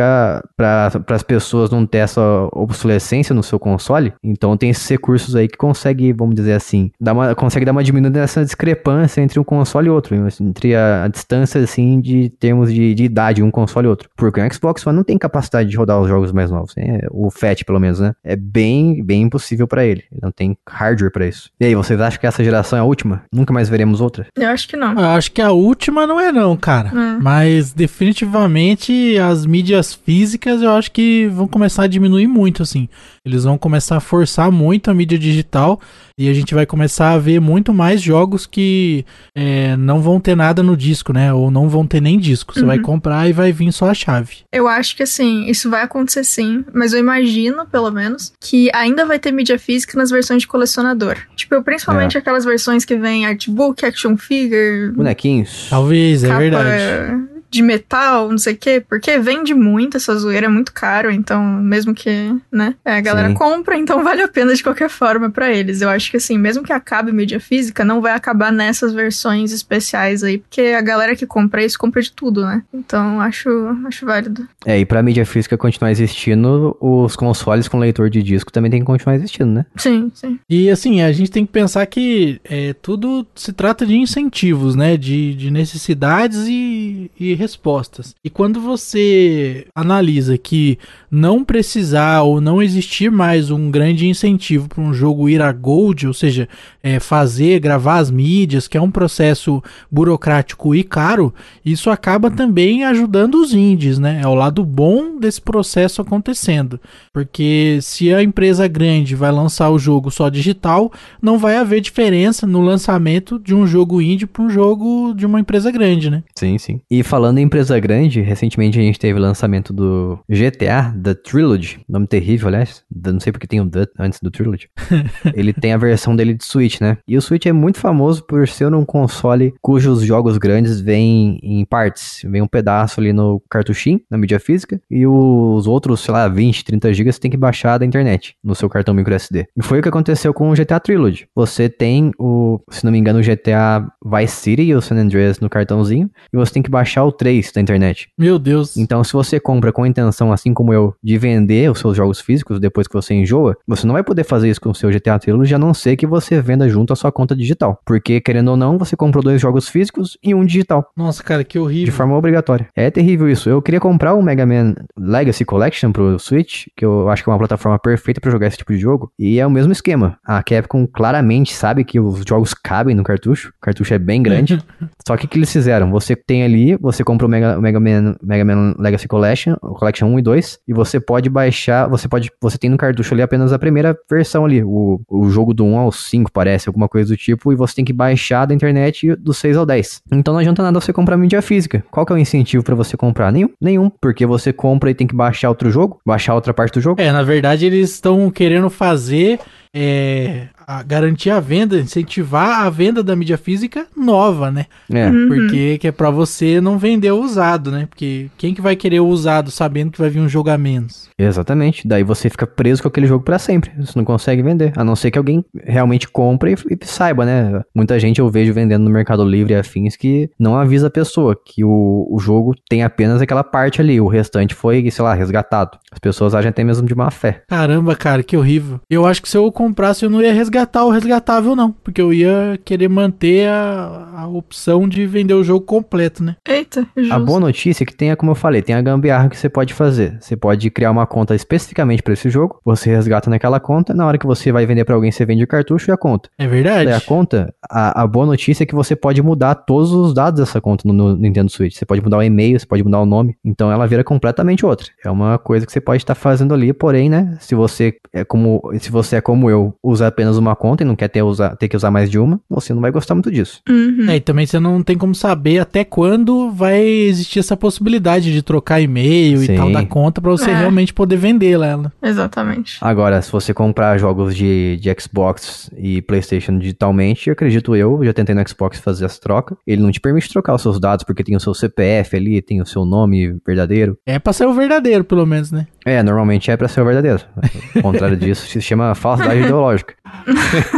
para as pessoas não ter essa obsolescência no seu console, então tem esses recursos aí que consegue, vamos dizer assim, dar uma, consegue dar uma diminuída nessa discrepância entre um console e outro, entre a, a distância assim de termos de, de, idade um console e outro. Porque o Xbox One não tem capacidade de rodar os jogos mais novos, né? o Fat pelo menos, né? É bem, bem impossível para ele. Ele não tem hardware para isso. E aí, vocês acham que essa geração é a última? Nunca mais veremos outra? Eu acho que não. Eu acho que a última não é não, cara. É. Mas definitivamente as mídias físicas eu acho que vão começar a diminuir muito, assim. Eles vão começar a forçar muito a mídia digital e a gente vai começar a ver muito mais jogos que é, não vão ter nada no disco, né? Ou não vão ter nem disco. Você uhum. vai comprar e vai vir só a chave. Eu acho que assim, isso vai acontecer sim, mas eu imagino, pelo menos, que ainda vai ter mídia física nas versões de colecionador. Tipo, principalmente é. aquelas versões que vem artbook, action figure. Bonequinhos. Talvez, é verdade de metal, não sei o quê, porque vende muito essa zoeira, é muito caro, então, mesmo que, né, é, a galera Sim. compra, então vale a pena de qualquer forma para eles. Eu acho que assim, mesmo que acabe mídia física, não vai acabar nessas versões especiais aí, porque a galera que compra isso compra de tudo, né? Então, acho, acho válido. É, e pra mídia física continuar existindo, os consoles com leitor de disco também tem que continuar existindo, né? Sim, sim. E assim, a gente tem que pensar que é, tudo se trata de incentivos, né? De, de necessidades e, e respostas. E quando você analisa que não precisar ou não existir mais um grande incentivo para um jogo ir a gold, ou seja, é, fazer, gravar as mídias, que é um processo burocrático e caro, isso acaba também ajudando os indies, né? É o lado bom desse processo acontecendo. Porque se a empresa grande vai lançar o jogo só digital, não vai haver diferença no lançamento de um jogo indie para um jogo de uma empresa grande, né? Sim, sim. E falando em empresa grande, recentemente a gente teve o lançamento do GTA, The Trilogy, nome terrível, aliás, não sei porque tem o The antes do Trilogy. Ele tem a versão dele de Switch, né? E o Switch é muito famoso por ser um console cujos jogos grandes vêm em partes, vem um pedaço ali no cartuchinho, na mídia física, e os outros, sei lá, 20, 30 GB você tem que baixar da internet, no seu cartão micro SD. E foi o que aconteceu com o GTA Trilogy. Você tem o, se não me engano, o GTA Vice City e o San Andreas no cartãozinho, e você tem que baixar o 3 da internet. Meu Deus. Então, se você compra com a intenção, assim como eu, de vender os seus jogos físicos depois que você enjoa, você não vai poder fazer isso com o seu GTA Trilogy, a não ser que você venda junto à sua conta digital. Porque, querendo ou não, você comprou dois jogos físicos e um digital. Nossa, cara, que horrível. De forma obrigatória. É terrível isso. Eu queria comprar o Mega Man Legacy Collection pro Switch, que eu acho que é uma plataforma perfeita para jogar esse tipo de jogo. E é o mesmo esquema. A Capcom claramente sabe que os jogos cabem no cartucho. O cartucho é bem grande. Só que o que eles fizeram? Você tem ali, você compra o Mega, Mega, Man, Mega Man Legacy Collection, Collection 1 e 2, e você pode baixar, você pode, você tem no cartucho ali apenas a primeira versão ali, o, o jogo do 1 ao 5 parece, alguma coisa do tipo, e você tem que baixar da internet do 6 ao 10. Então não adianta nada você comprar mídia física. Qual que é o incentivo para você comprar? Nenhum, nenhum, porque você compra e tem que baixar outro jogo, baixar outra parte do jogo. É, na verdade eles estão querendo fazer é, a garantir a venda, incentivar a venda da mídia física nova, né? É. Uhum. Porque que é para você não vender o usado, né? Porque quem que vai querer o usado sabendo que vai vir um jogo a menos? Exatamente. Daí você fica preso com aquele jogo para sempre. Você não consegue vender. A não ser que alguém realmente compre e, e, saiba, né? Muita gente eu vejo vendendo no Mercado Livre e afins que não avisa a pessoa que o, o jogo tem apenas aquela parte ali. O restante foi, sei lá, resgatado. As pessoas agem até mesmo de má fé. Caramba, cara, que horrível. Eu acho que se eu comprasse, eu não ia resgatar o resgatável, não. Porque eu ia querer manter a, a opção de vender o jogo completo, né? Eita, justo. A boa notícia é que tem, como eu falei, tem a gambiarra que você pode fazer. Você pode criar uma conta especificamente para esse jogo, você resgata naquela conta, na hora que você vai vender para alguém, você vende o cartucho e a conta. É verdade. a conta, a, a, boa notícia é que você pode mudar todos os dados dessa conta no, no, Nintendo Switch. Você pode mudar o e-mail, você pode mudar o nome. Então ela vira completamente outra. É uma coisa que você pode estar fazendo ali, porém, né? Se você é como, se você é como eu, usa apenas uma conta e não quer ter, usar, ter que usar mais de uma, você não vai gostar muito disso. Uhum. É, e também você não tem como saber até quando vai existir essa possibilidade de trocar e-mail Sim. e tal da conta pra você É. realmente poder vendê-la. ela. Exatamente. Agora, se você comprar jogos de, de Xbox e PlayStation digitalmente, acredito eu, já tentei no Xbox fazer essa troca, ele não te permite trocar os seus dados porque tem o seu CPF ali, tem o seu nome verdadeiro. É pra ser o verdadeiro, pelo menos, né? É, normalmente é pra ser o verdadeiro. Ao contrário disso, se chama falsidade ideológica.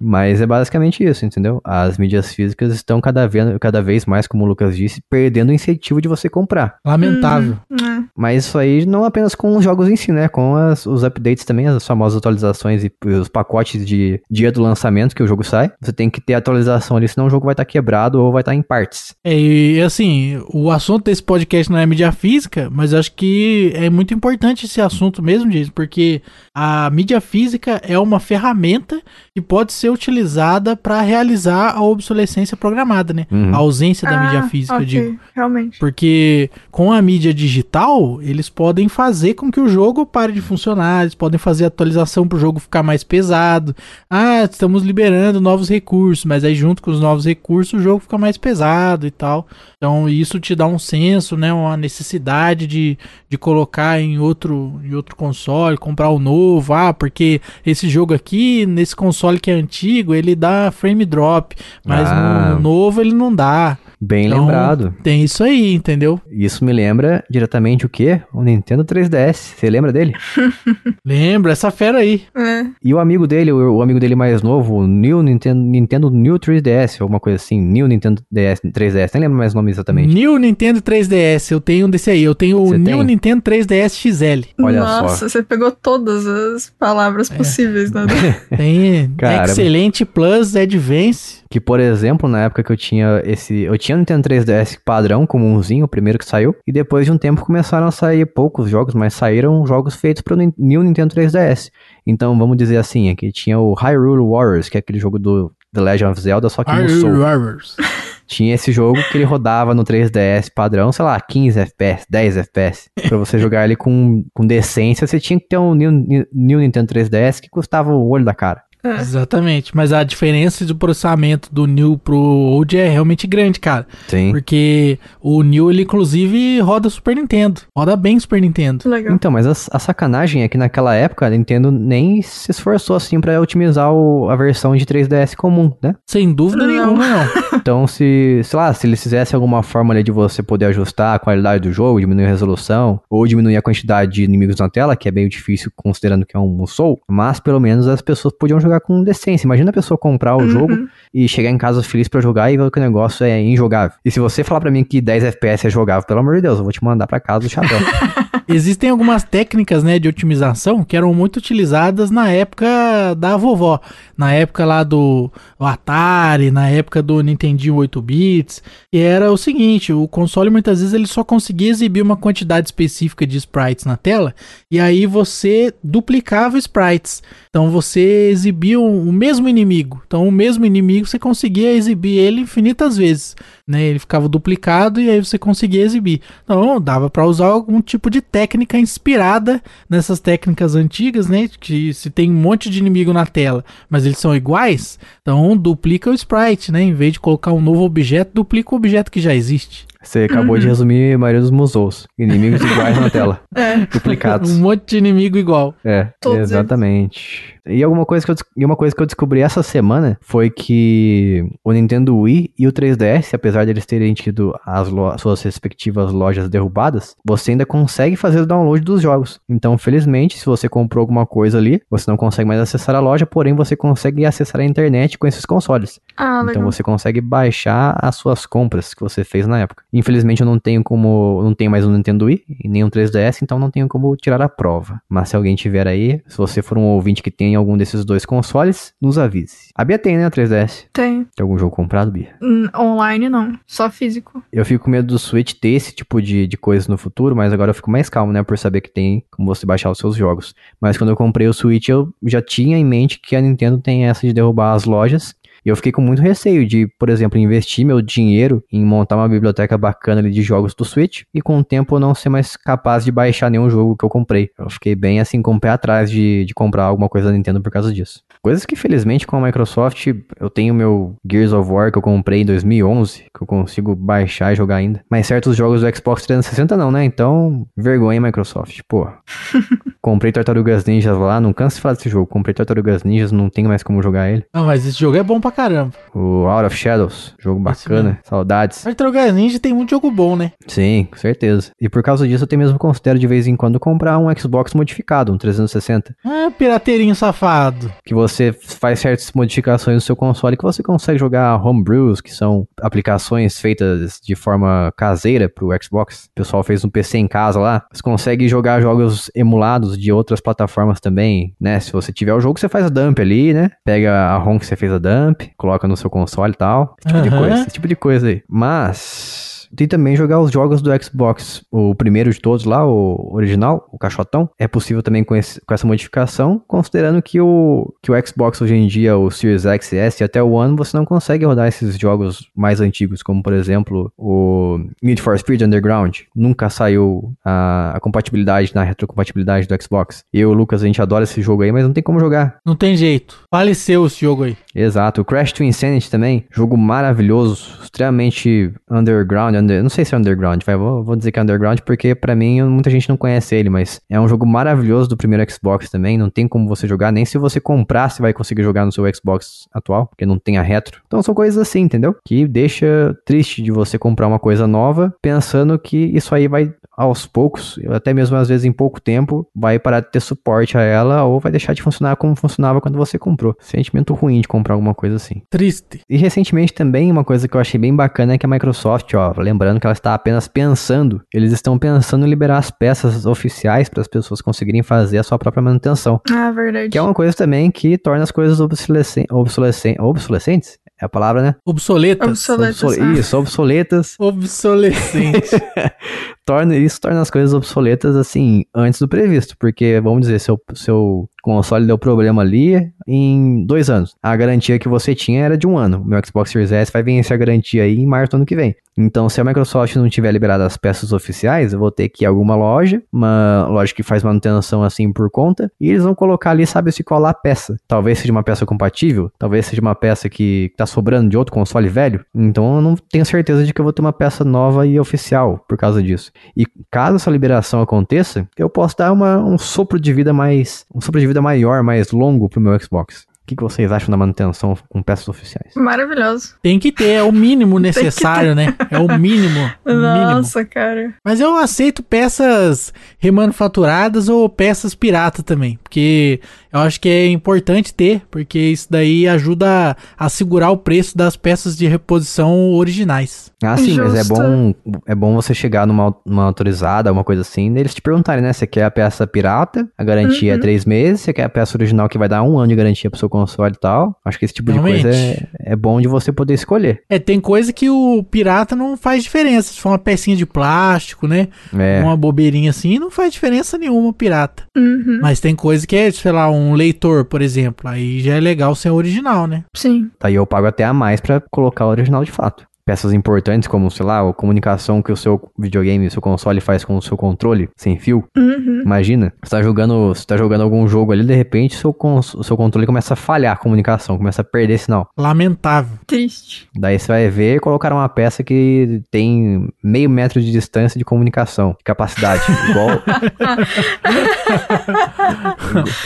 Mas é basicamente isso, entendeu? As mídias físicas estão cada vez, cada vez mais, como o Lucas disse, perdendo o incentivo de você comprar. Lamentável. É. Mas isso aí não apenas com os jogos em si, né? Com as- os updates também, as famosas atualizações e os pacotes de dia do lançamento que o jogo sai. Você tem que ter atualização ali, senão o jogo vai estar quebrado ou vai estar em partes. É, e assim, o assunto desse podcast não é mídia física, mas eu acho que é muito importante esse assunto mesmo, Jason, porque a mídia física é uma ferramenta que pode ser utilizada para realizar a obsolescência programada, né? Uhum. A ausência da mídia Ah, física, eu ok, digo. Realmente. Porque com a mídia digital, eles podem fazer com que o jogo pare de funcionar, eles podem fazer atualização para o jogo ficar mais pesado. Ah, estamos liberando novos recursos, mas aí junto com os novos recursos o jogo fica mais pesado e tal. Então isso te dá um senso, né, uma necessidade de, de colocar em outro, em outro console, comprar o novo. Ah, porque esse jogo aqui, nesse console que é antigo, ele dá frame drop, mas Ah. no novo ele não dá. Bem Então, lembrado. Tem isso aí, entendeu? Isso me lembra diretamente o quê? O Nintendo 3DS. Você lembra dele? Lembra essa fera aí. É. E o amigo dele, o, o amigo dele mais novo, o New Nintendo, Nintendo New 3DS, alguma coisa assim. New Nintendo DS, 3DS, nem lembro mais o nome exatamente. New Nintendo 3DS, eu tenho um desse aí. Eu tenho o Você New tem? Nintendo 3DS XL. Olha Nossa, só. você pegou todas as palavras possíveis, né? Tem Caramba. Excelente Plus Advance. Que, por exemplo, na época que eu tinha esse. Eu tinha o Nintendo 3DS padrão, comumzinho, o primeiro que saiu. E depois de um tempo começaram a sair poucos jogos, mas saíram jogos feitos para o New Nintendo 3DS. Então vamos dizer assim: aqui tinha o Hyrule Warriors, que é aquele jogo do The Legend of Zelda, só que no Soul. Arrs. Tinha esse jogo que ele rodava no 3DS padrão, sei lá, 15 FPS, 10 FPS. Pra você jogar ele com, com decência, você tinha que ter um New- New Nintendo 3DS que custava o olho da cara. É. Exatamente, mas a diferença do processamento do New pro Old é realmente grande, cara. Sim. Porque o New, ele inclusive roda Super Nintendo. Roda bem Super Nintendo. Legal. Então, mas a, a sacanagem é que naquela época a Nintendo nem se esforçou assim pra otimizar o- a versão de 3DS comum, né? Sem dúvida Não. nenhuma, não. Então, se, sei lá, se eles fizessem alguma forma ali de você poder ajustar a qualidade do jogo, diminuir a resolução, ou diminuir a quantidade de inimigos na tela, que é meio difícil considerando que é um Soul, mas pelo menos as pessoas podiam jogar com decência. Imagina a pessoa comprar o Uhum. jogo e chegar em casa feliz pra jogar e ver que o negócio é injogável. E se você falar pra mim que 10 FPS é jogável, pelo amor de Deus, eu vou te mandar pra casa do chapéu. Existem algumas técnicas, né, de otimização que eram muito utilizadas na época da vovó, na época lá do Atari, na época do Nintendinho 8 bits, e era o seguinte, o console muitas vezes ele só conseguia exibir uma quantidade específica de sprites na tela, e aí você duplicava sprites. Então você exibia o o mesmo inimigo. Então o mesmo inimigo você conseguia exibir ele infinitas vezes, né? Ele ficava duplicado e aí você conseguia exibir. Então dava para usar algum tipo de técnica inspirada nessas técnicas antigas, né? Que se tem um monte de inimigo na tela, mas eles são iguais, então duplica o sprite, né? Em vez de colocar um novo objeto, duplica o objeto que já existe. Você acabou de resumir a maioria dos musous. Inimigos iguais na tela. É. Duplicados. Um monte de inimigo igual. É, Todos exatamente. E alguma coisa que eu, e uma coisa que eu descobri essa semana foi que o Nintendo Wii e o 3DS, apesar de eles terem tido as suas respectivas lojas derrubadas, você ainda consegue fazer o download dos jogos. Então, felizmente, se você comprou alguma coisa ali, você não consegue mais acessar a loja, porém você consegue acessar a internet com esses consoles. Ah, Então você consegue baixar as suas compras que você fez na época. Infelizmente eu não tenho como, não tenho mais um Nintendo Wii e nem um 3DS, então não tenho como tirar a prova. Mas se alguém tiver aí, se você for um ouvinte que tem algum desses dois consoles, nos avise. A Bia tem, né, o 3DS? Tem. Tem algum jogo comprado, Bia? Hum, Online não, só físico. Eu fico com medo do Switch ter esse tipo de, de coisa no futuro, mas agora eu fico mais calmo, né? Por saber que tem como você baixar os seus jogos. Mas quando eu comprei o Switch, eu já tinha em mente que a Nintendo tem essa de derrubar as lojas. E eu fiquei com muito receio de, por exemplo, investir meu dinheiro em montar uma biblioteca bacana ali de jogos do Switch e com o tempo eu não ser mais capaz de baixar nenhum jogo que eu comprei. Eu fiquei bem assim com o pé atrás de, de comprar alguma coisa da Nintendo por causa disso. Coisas que felizmente com a Microsoft eu tenho meu Gears of War que eu comprei em 2011, que eu consigo baixar e jogar ainda. Mas certos jogos do Xbox 360 não, né? Então, vergonha Microsoft. Pô, comprei Tartarugas Ninjas lá, não canso de falar desse jogo. Comprei Tartarugas Ninjas, não tenho mais como jogar ele. Não, mas esse jogo é bom pra caramba. O Out of Shadows, jogo bacana, saudades. Tartarugas Ninja tem muito jogo bom, né? Sim, com certeza. E por causa disso eu até mesmo considero de vez em quando comprar um Xbox modificado, um 360. Ah, pirateirinho safado. Que você faz certas modificações no seu console que você consegue jogar homebrews, que são aplicações feitas de forma caseira pro Xbox. O pessoal fez um PC em casa lá. Você consegue jogar jogos emulados de outras plataformas também, né? Se você tiver o jogo, você faz a dump ali, né? Pega a ROM que você fez a dump, coloca no seu console e tal. Esse tipo de Aham. coisa, esse tipo de coisa aí. Mas tem também jogar os jogos do Xbox. O primeiro de todos lá, o original, o caixotão. É possível também com, esse- com essa modificação, considerando que o, que o Xbox hoje em dia, o Series X e S e até o One, você não consegue rodar esses jogos mais antigos, como por exemplo o Need for Speed Underground. Nunca saiu a, a compatibilidade na retrocompatibilidade do Xbox. Eu e Lucas, a gente adora esse jogo aí, mas não tem como jogar. Não tem jeito. Faleceu esse jogo aí. Exato. O Crash to Insanity também, jogo maravilhoso, extremamente underground, under- não sei se é underground, vai, vou, vou dizer que é underground porque pra mim muita gente não conhece ele, mas é um jogo maravilhoso do primeiro Xbox também, não tem como você jogar, nem se você comprar você vai conseguir jogar no seu Xbox atual, porque não tem a retro. Então são coisas assim, entendeu? Que deixa triste de você comprar uma coisa nova pensando que isso aí vai aos poucos, até mesmo às vezes em pouco tempo, vai parar de ter suporte a ela ou vai deixar de funcionar como funcionava quando você comprou. Sentimento ruim de comprar alguma coisa assim. Triste. E recentemente também uma coisa que eu achei bem bacana é que a Microsoft, ó, lembrando que ela está apenas pensando, eles estão pensando em liberar as peças oficiais para as pessoas conseguirem fazer a sua própria manutenção. Ah, verdade. Que é uma coisa também que torna as coisas obsolescen obsolescen obsolescentes? É a palavra, né? Obsoletas. Obsoletas. Obsole- ah. Isso, obsoletas. Obsolescente. torna, isso torna as coisas obsoletas assim antes do previsto, porque vamos dizer, seu, seu console deu problema ali em dois anos. A garantia que você tinha era de um ano. Meu Xbox Series S vai vencer a garantia aí em março do ano que vem. Então, se a Microsoft não tiver liberado as peças oficiais, eu vou ter que ir a alguma loja, uma loja que faz manutenção assim por conta, e eles vão colocar ali, sabe, se colar a peça. Talvez seja uma peça compatível, talvez seja uma peça que tá sobrando de outro console velho. Então, eu não tenho certeza de que eu vou ter uma peça nova e oficial por causa disso. E caso essa liberação aconteça, eu posso dar uma, um sopro de vida mais. um sopro de vida maior, mais longo pro meu Xbox. O que, que vocês acham da manutenção com peças oficiais? Maravilhoso. Tem que ter, é o mínimo necessário, né? É o mínimo. o mínimo. Nossa, cara. Mas eu aceito peças remanufaturadas ou peças pirata também. Porque eu acho que é importante ter, porque isso daí ajuda a, segurar o preço das peças de reposição originais. Ah, sim, mas é Justo. bom, é bom você chegar numa, numa autorizada, uma coisa assim, e eles te perguntarem, né? Você quer a peça pirata, a garantia é Uhum. três meses, você quer a peça original que vai dar um ano de garantia pro seu console e tal. Acho que esse tipo de coisa é, Realmente. é bom de você poder escolher. É, tem coisa que o pirata não faz diferença. Se for uma pecinha de plástico, né? É, Uma bobeirinha assim, não faz diferença nenhuma pirata. Uhum. Mas tem coisa que é, sei lá, um leitor, por exemplo. Aí já é legal ser original, né? Sim. Daí eu pago até a mais pra colocar o original de fato. Peças importantes como, sei lá, a comunicação que o seu videogame, o seu console faz com o seu controle sem fio. Uhum. Imagina, você tá jogando, você tá jogando algum jogo ali, de repente seu, o seu controle começa a falhar a comunicação, começa a perder sinal. Lamentável. Triste. Daí você vai ver e colocar uma peça que tem meio metro de distância de comunicação, de capacidade. igual,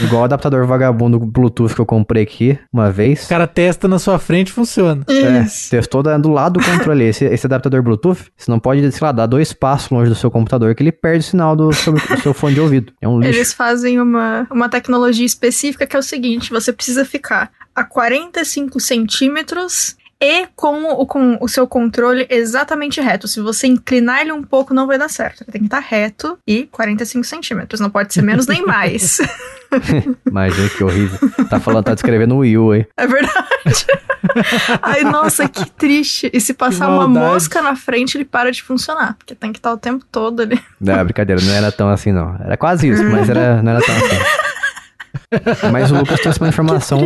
igual o adaptador vagabundo Bluetooth que eu comprei aqui uma vez. O cara testa na sua frente e funciona. É, testou do lado do controle. Esse, esse adaptador Bluetooth, você não pode, sei lá, dar dois passos longe do seu computador que ele perde o sinal do seu, seu fone de ouvido. É um lixo. Eles fazem uma, uma tecnologia específica que é o seguinte: você precisa ficar a 45 centímetros e com o, com o seu controle exatamente reto. Se você inclinar ele um pouco, não vai dar certo. Ele tem que estar reto e 45 centímetros. Não pode ser menos nem mais. Imagina que horrível. Tá falando, tá descrevendo o Wii U aí. É verdade. Ai, nossa, que triste. E se passar uma mosca na frente, ele para de funcionar. Porque tem que estar o tempo todo ali. Não, brincadeira, não era tão assim não. Era quase isso, mas era, não era tão assim. Mas o Lucas trouxe uma informação,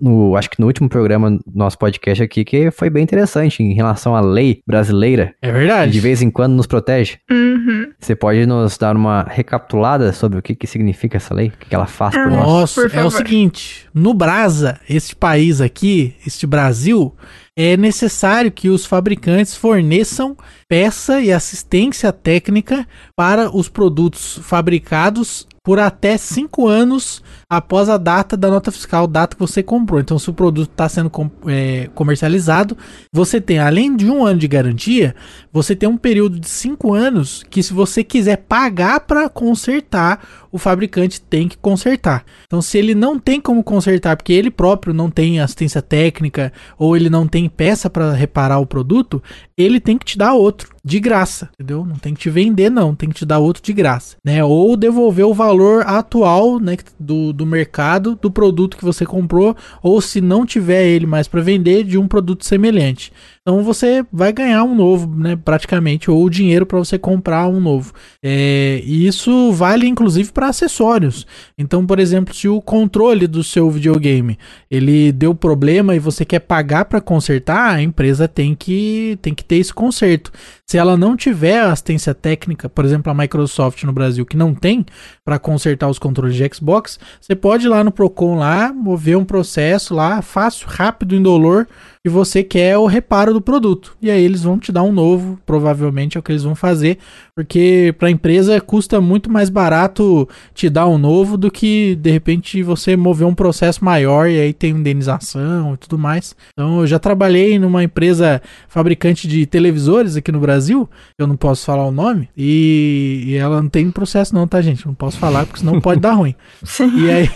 no, acho que no último programa do nosso podcast aqui, que foi bem interessante em relação à lei brasileira, É que verdade. de vez em quando nos protege. Uhum. Você pode nos dar uma recapitulada sobre o que, que significa essa lei? O que, que ela faz por Ah. nós? Nossa, Por é o seguinte: no Brasa, este país aqui, este Brasil, é necessário que os fabricantes forneçam peça e assistência técnica para os produtos fabricados por até cinco anos após a data da nota fiscal, data que você comprou. Então, se o produto está sendo com- é, comercializado, você tem, além de um ano de garantia, você tem um período de cinco anos que, se você quiser pagar para consertar, o fabricante tem que consertar. Então, se ele não tem como consertar, porque ele próprio não tem assistência técnica ou ele não tem peça para reparar o produto, ele tem que te dar outro de graça, entendeu? Não tem que te vender, não, tem que te dar outro de graça, né? Ou devolver o valor atual, né, do, do mercado do produto que você comprou, ou se não tiver ele mais para vender, de um produto semelhante. Então você vai ganhar um novo, né, praticamente, ou dinheiro para você comprar um novo. É, e isso vale inclusive para acessórios. Então, por exemplo, se o controle do seu videogame ele deu problema e você quer pagar para consertar, a empresa tem que, tem que ter esse conserto. Se ela não tiver assistência técnica, por exemplo, a Microsoft no Brasil que não tem para consertar os controles de Xbox, você pode ir lá no Procon lá, mover um processo lá, fácil, rápido, indolor, e você quer o reparo do produto. E aí eles vão te dar um novo, provavelmente é o que eles vão fazer, porque para a empresa custa muito mais barato te dar um novo do que de repente você mover um processo maior e aí tem indenização e tudo mais. Então eu já trabalhei numa empresa fabricante de televisores aqui no Brasil, eu não posso falar o nome, e, e ela não tem processo não, tá gente? Não posso falar porque senão pode dar ruim. E aí,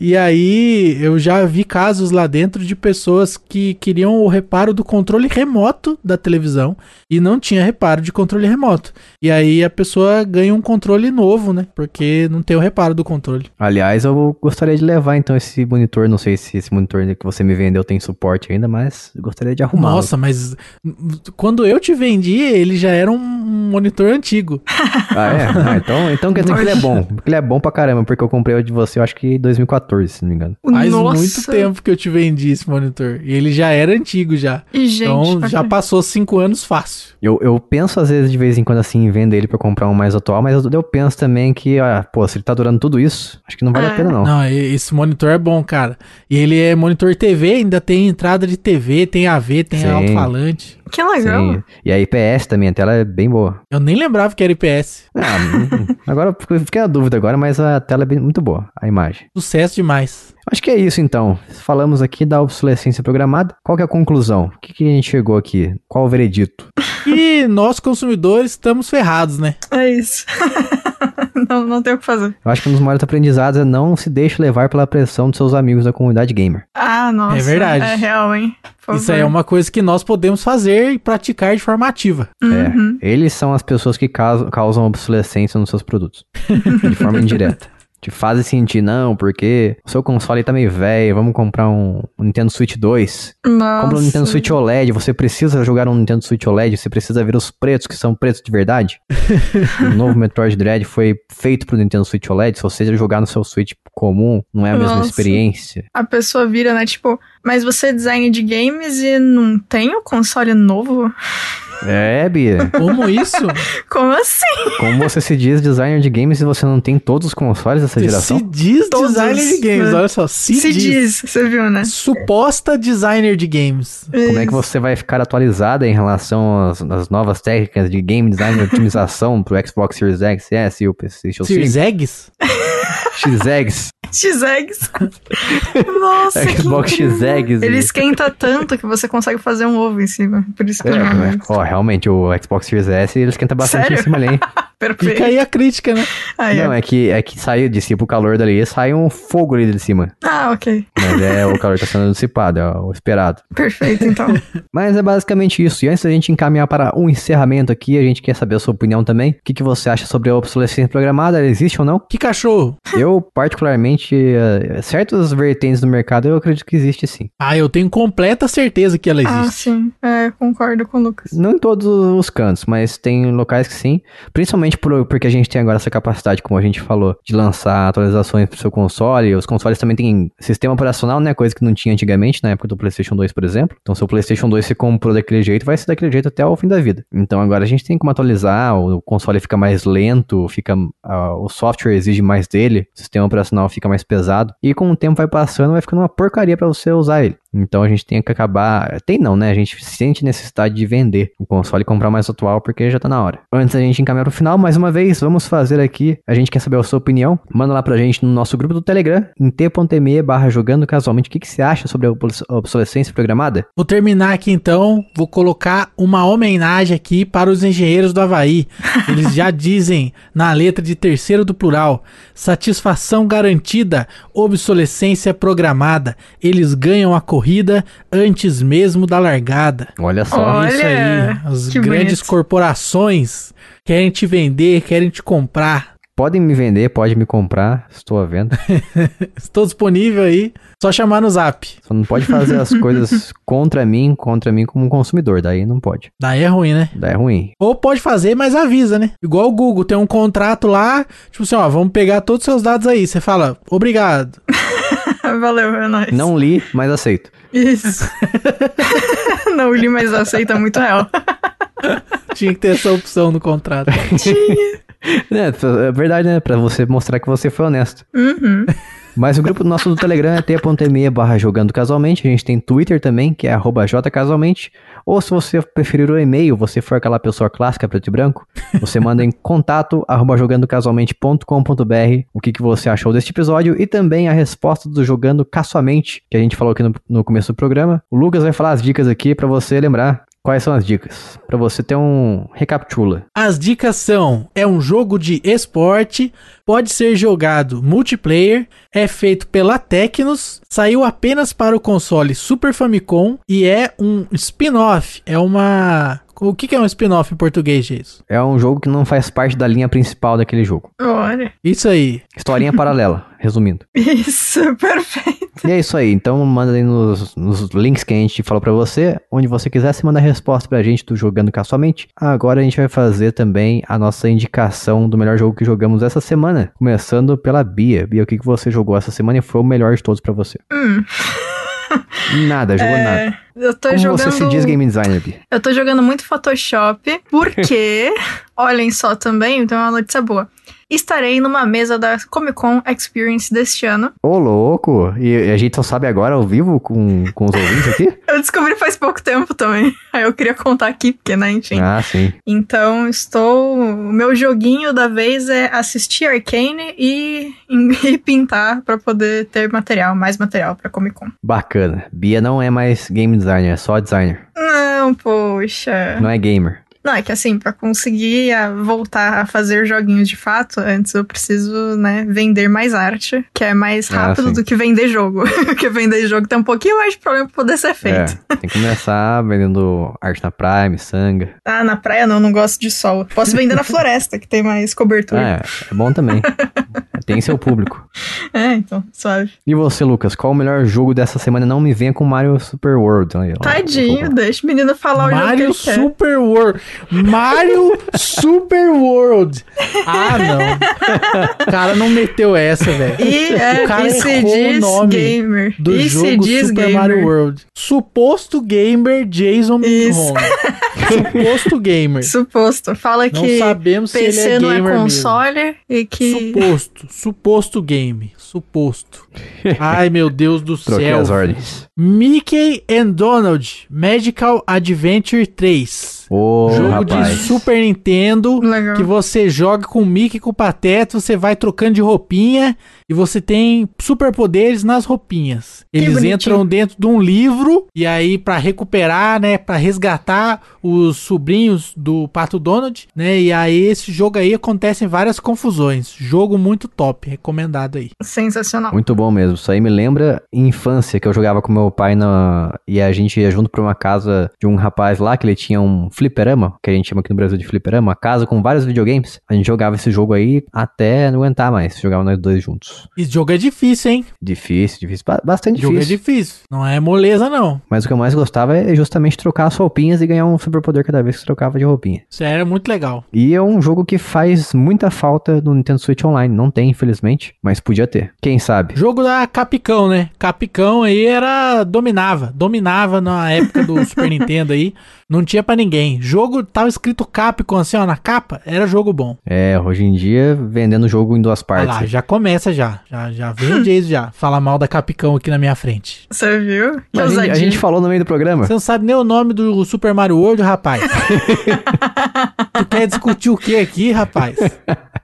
e aí eu já vi casos lá dentro de pessoas que queriam o reparo do controle remoto da televisão e não tinha reparo de controle remoto. E aí a pessoa ganha um controle novo, né? Porque não tem o reparo do controle. Aliás, eu gostaria de levar então esse monitor, não sei se esse monitor que você me vendeu tem suporte ainda, mas eu gostaria de arrumar. Nossa, mas quando eu te vendi, ele já era um monitor antigo. Ah, é? Ah, então, então quer dizer que ele é bom. Ele é bom pra caramba, porque eu comprei o de você, eu acho que em 2014, se não me engano. Faz Nossa. muito tempo que eu te vendi esse monitor. E ele já era antigo já. E, gente, então já passou cinco anos fácil. Eu, eu penso às vezes, de vez em quando, assim, em vender ele pra comprar um mais atual, mas eu, penso também que, ah, pô, se ele tá durando tudo isso, acho que não vale a É. pena não. Não, esse monitor é bom, cara. E ele é monitor TV, ainda tem entrada de TV, tem AV, tem alto-falante. Que legal. Sim. E a IPS também, a tela é bem boa. Eu nem lembrava que era IPS. Ah, agora eu fiquei na dúvida agora, mas a tela é bem- muito boa, a imagem. Sucesso demais. Acho que é isso então. Falamos aqui da obsolescência programada. Qual que é a conclusão? O que, que a gente chegou aqui? Qual o veredito? E nós, consumidores, estamos ferrados, né? É isso. não, não tem o que fazer. Eu acho que um dos maiores aprendizados é não se deixe levar pela pressão dos seus amigos da comunidade gamer. Ah, nossa. É verdade. É real, hein? Isso aí é uma coisa que nós podemos fazer e praticar de forma ativa. Uhum. É, eles são as pessoas que causam obsolescência nos seus produtos. de forma indireta. Te fazem sentir, não, porque o seu console tá meio velho, vamos comprar um, um Nintendo Switch 2. Nossa. Compra um Nintendo Switch OLED, você precisa jogar um Nintendo Switch OLED, você precisa ver os pretos que são pretos de verdade. o novo Metroid Dread foi feito pro Nintendo Switch OLED, se você jogar no seu Switch comum, não é a mesma Nossa. experiência. A pessoa vira, né? Tipo, mas você é design de games e não tem o console novo? É, Bia. Como isso? Como assim? Como você se diz designer de games se você não tem todos os consoles dessa geração? Se diz Todos, designer de games, né? olha só. Se, Se diz. diz, você viu, né? Suposta designer de games. Como é que Isso. você vai ficar atualizada em relação às, às novas técnicas de game design e otimização pro Xbox Series X, S e o PlayStation 5? Series Eggs? X-Eggs. X-Eggs. Nossa, Xbox. X-Eggs. Ele esquenta tanto que você consegue fazer um ovo em cima. Por isso que É, eu é. Ó, realmente, o Xbox Series S, ele esquenta bastante Sério? em cima ali, hein? Perfeito. Fica aí a crítica, né? Não, ó. é que, é que sai, dissipa o calor dali, sai um fogo ali de cima. Ah, ok. Mas é, o calor tá sendo dissipado, é o esperado. Perfeito, então. Mas é basicamente isso. E antes da gente encaminhar para um encerramento aqui, a gente quer saber a sua opinião também. O que, que você acha sobre a obsolescência programada? Ela existe ou não? Que cachorro? Eu, particularmente, é, certas vertentes do mercado eu acredito que existe sim. Ah, eu tenho completa certeza que ela Ah, existe. sim. É, concordo com o Lucas. Não em todos os cantos, mas tem locais que sim. Principalmente por- porque a gente tem agora essa capacidade, como a gente falou, de lançar atualizações pro seu console. Os consoles também têm sistema operacional, né? Coisa que não tinha antigamente, na época do PlayStation 2, por exemplo. Então, se o PlayStation 2 se comprou daquele jeito, vai ser daquele jeito até o fim da vida. Então, agora a gente tem como atualizar, o console fica mais lento, fica ah, o software exige mais dele, sistema operacional fica mais pesado. E com o tempo vai passando, vai ficando uma porcaria pra você usar ele. Então a gente tem que acabar. Tem não, né? A gente sente necessidade de vender o console e comprar mais atual porque já tá na hora. Antes da gente encaminhar pro final, mais uma vez, vamos fazer aqui. A gente quer saber a sua opinião. Manda lá pra gente no nosso grupo do Telegram, em t.me barra jogando casualmente. O que, que você acha sobre a obs- obsolescência programada? Vou terminar aqui então, vou colocar uma homenagem aqui para os engenheiros do Havaí. Eles já dizem na letra de terceiro do plural: satisfação garantida, obsolescência programada. Eles ganham a corrida antes mesmo da largada. Olha só. Olha, Isso aí, as grandes bonito. corporações querem te vender, querem te comprar. Podem me vender, pode me comprar. Estou à venda. Estou disponível aí, só chamar no zap. Só não pode fazer as coisas contra mim, contra mim como consumidor. Daí não pode. Daí é ruim, né? Daí é ruim. Ou pode fazer, mas avisa, né? Igual o Google, tem um contrato lá, tipo assim, ó, vamos pegar todos os seus dados aí. Você fala, obrigado. Valeu, é nóis. Não li, mas aceito. Isso. não li, mas aceita muito real. Tinha que ter essa opção no contrato. É, é verdade, né? Pra você mostrar que você foi honesto. Uhum. Mas o grupo nosso do Telegram é t.me barra jogando casualmente. A gente tem Twitter também, que é arroba jcasualmente. Ou se você preferir o e-mail, você for aquela pessoa clássica preto e branco, você manda em contato arroba jogandocasualmente.com.br o que, que você achou deste episódio e também a resposta do Jogando Casualmente, que a gente falou aqui no, no começo do programa. O Lucas vai falar as dicas aqui pra você lembrar quais são as dicas. Pra você ter um recapitula. As dicas são: é um jogo de esporte, pode ser jogado multiplayer, é feito pela Tecnos, saiu apenas para o console Super Famicom e é um spin-off. É uma. O que que é um spin-off em português, Jesus? É um jogo que não faz parte da linha principal daquele jogo. Olha. Isso aí. Historinha paralela, resumindo. Isso, perfeito. E é isso aí, então manda aí nos, nos links que a gente falou pra você, onde você quiser, você manda a resposta pra gente do Jogando Casualmente. Agora a gente vai fazer também a nossa indicação do melhor jogo que jogamos essa semana, começando pela Bia. Bia, o que, que você jogou essa semana e foi o melhor de todos pra você? Hum. Nada, jogou nada. É, eu tô Como jogando. você se diz game designer, Bia? Eu tô jogando muito Photoshop, porque, olhem só também, tem uma notícia boa. Estarei numa mesa da Comic Con Experience deste ano. Ô, louco! E a gente só sabe agora ao vivo com, com os ouvintes aqui? Eu descobri faz pouco tempo também. Aí eu queria contar aqui, porque, né, enfim. Ah, sim. Então, estou. O meu joguinho da vez é assistir Arcane e, e pintar pra poder ter material, mais material pra Comic Con. Bacana. Bia não é mais game designer, é só designer. Não, poxa. Não é gamer. Não, é que assim, pra conseguir ah, voltar a fazer joguinhos de fato, antes eu preciso, né, vender mais arte, que é mais Ah, rápido sim. do que vender jogo. Porque vender jogo tem um pouquinho mais de problema pra poder ser feito. É, tem que começar vendendo arte na Prime, sanga. Ah, na praia não, não gosto de sol. Posso vender na floresta, que tem mais cobertura. É, é bom também. Tem seu público. É, então, suave. E você, Lucas, qual o melhor jogo dessa semana? Não me venha com Mario Super World. Aí. Tadinho, deixa o menino falar o jogo que Mario quer. Super World. Mario Super World. Ah, não. O cara não meteu essa, velho. E, é, O cara e se errou o diz nome gamer. Do e se jogo diz Super gamer. Mario World. Suposto gamer Jason Isso. Suposto gamer. Suposto. Fala Não que sabemos se ele PC é não é gamer mesmo. console e que. Suposto, suposto game, suposto. Ai, meu Deus do Troquei céu. as ordens. Mickey and Donald Magical Adventure 3. Ô, Jogo rapaz. de Super Nintendo Legal. que você joga com o Mickey e com o Pateta, você vai trocando de roupinha e você tem superpoderes nas roupinhas. Eles entram dentro de um livro e aí pra recuperar, né, Pra resgatar os sobrinhos do Pato Donald, né? E aí esse jogo aí acontecem várias confusões. Jogo muito top, recomendado aí. Sensacional. Muito bom mesmo. Isso aí me lembra infância, que eu jogava com meu pai na... e a gente ia junto pra uma casa de um rapaz lá, que ele tinha um fliperama, que a gente chama aqui no Brasil de fliperama, casa com vários videogames, a gente jogava esse jogo aí até não aguentar mais, jogava nós dois juntos. Esse jogo é difícil, hein? Difícil, difícil, ba- bastante jogo é difícil. difícil. Não é moleza, não. Mas o que eu mais gostava é justamente trocar as roupinhas e ganhar um superpoder cada vez que trocava de roupinha. Isso era muito legal. E é um jogo que faz muita falta no Nintendo Switch Online. Não tem, infelizmente, mas podia ter. Quem sabe? Jogo da Capicão, né? Capicão aí era. dominava. Dominava na época do Super Nintendo aí. Não tinha pra ninguém. Jogo tava escrito Capcom assim, ó, na capa. Era jogo bom. É, hoje em dia, vendendo o jogo em duas Olha partes. lá, já começa já. Já, já vem o Jason já. Falar mal da Capicão aqui na minha frente. Você viu? Que a, gente, a gente falou no meio do programa. Você não sabe nem o nome do Super Mario World, rapaz. tu quer discutir o que aqui, rapaz?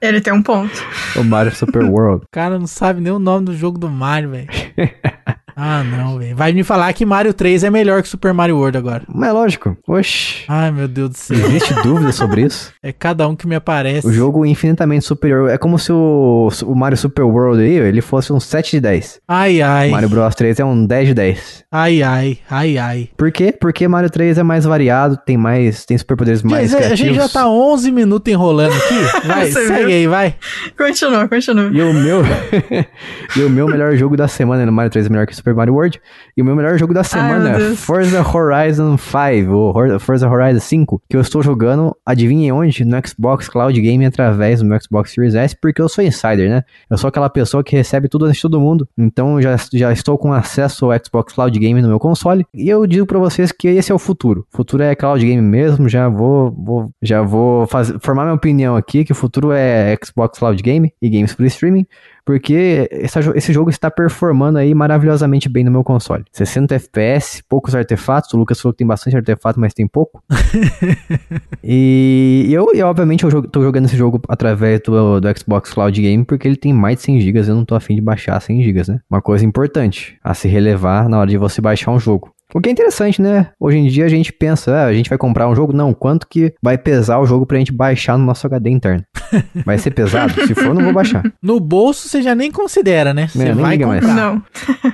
Ele tem um ponto. O Mario Super World. O cara não sabe nem o nome do jogo do Mario, velho. Ah, não, velho. Vai me falar que Mario 3 é melhor que Super Mario World agora. Mas é lógico. Oxi. Ai, meu Deus do céu. Existe dúvida sobre isso? É cada um que me aparece. O jogo infinitamente superior. É como se o, o Mario Super World aí, ele fosse um 7 de 10. Ai, ai. O Mario Bros 3 é um 10 de 10. Ai, ai, ai, ai. Por quê? Porque Mario 3 é mais variado, tem mais, tem superpoderes mais Gente, a gente já tá 11 minutos enrolando aqui. Vai, Você segue viu? aí, vai. Continua, continua. E o meu E o meu melhor jogo da semana no Mario 3 é melhor que Super Mario World. E o meu melhor jogo da semana é. Forza Horizon 5, ou Forza Horizon 5, que eu estou jogando, adivinhem onde? No Xbox Cloud Game através do meu Xbox Series S, porque eu sou insider, né? Eu sou aquela pessoa que recebe tudo antes de todo mundo. Então já, já estou com acesso ao Xbox Cloud Game no meu console. E eu digo pra vocês que esse é o futuro. O futuro é Cloud Game mesmo. Já vou, vou já vou fazer, formar minha opinião aqui que o futuro é Xbox Cloud Game e games por streaming. Porque essa esse jogo está performando aí maravilhosamente bem no meu console. 60 FPS, poucos artefatos. O Lucas falou que tem bastante artefato, mas tem pouco. e eu, obviamente, eu jo- tô jogando esse jogo através do, do Xbox Cloud Game porque ele tem mais de 100 GB. Eu não tô afim de baixar 100 GB, né? Uma coisa importante a se relevar na hora de você baixar um jogo. O que é interessante, né? Hoje em dia a gente pensa, ah, a gente vai comprar um jogo? Não, quanto que vai pesar o jogo pra gente baixar no nosso HD interno? Vai ser pesado? Se for, não vou baixar. No bolso você já nem considera, né? Você nem vai liga mais. comprar. Não.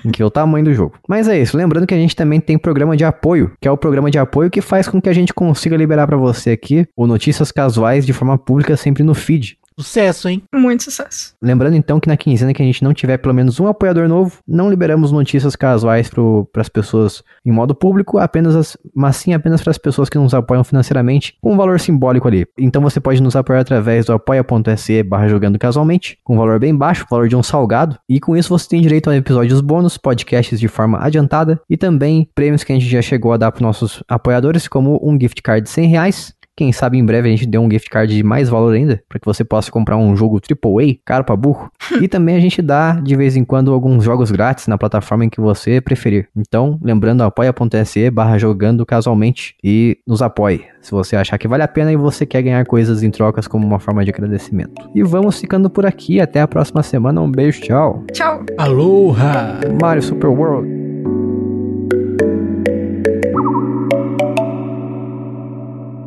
em que é o tamanho do jogo. Mas é isso, lembrando que a gente também tem programa de apoio, que é o programa de apoio que faz com que a gente consiga liberar pra você aqui o notícias casuais de forma pública sempre no feed. Sucesso, hein? Muito sucesso. Lembrando então que na quinzena que a gente não tiver pelo menos um apoiador novo, não liberamos notícias casuais para as pessoas em modo público, apenas as, mas sim apenas para as pessoas que nos apoiam financeiramente com um valor simbólico ali. Então você pode nos apoiar através do apoia.se barra jogando casualmente, com um valor bem baixo, valor de um salgado, e com isso você tem direito a episódios bônus, podcasts de forma adiantada e também prêmios que a gente já chegou a dar para nossos apoiadores, como um gift card de 100 reais, quem sabe em breve a gente dê um gift card de mais valor ainda, para que você possa comprar um jogo AAA, caro pra burro. e também a gente dá, de vez em quando, alguns jogos grátis na plataforma em que você preferir. Então, lembrando, apoia.se barra jogando casualmente e nos apoie. Se você achar que vale a pena e você quer ganhar coisas em trocas como uma forma de agradecimento. E vamos ficando por aqui. Até a próxima semana. Um beijo, tchau. Tchau. Aloha! Mario Super World.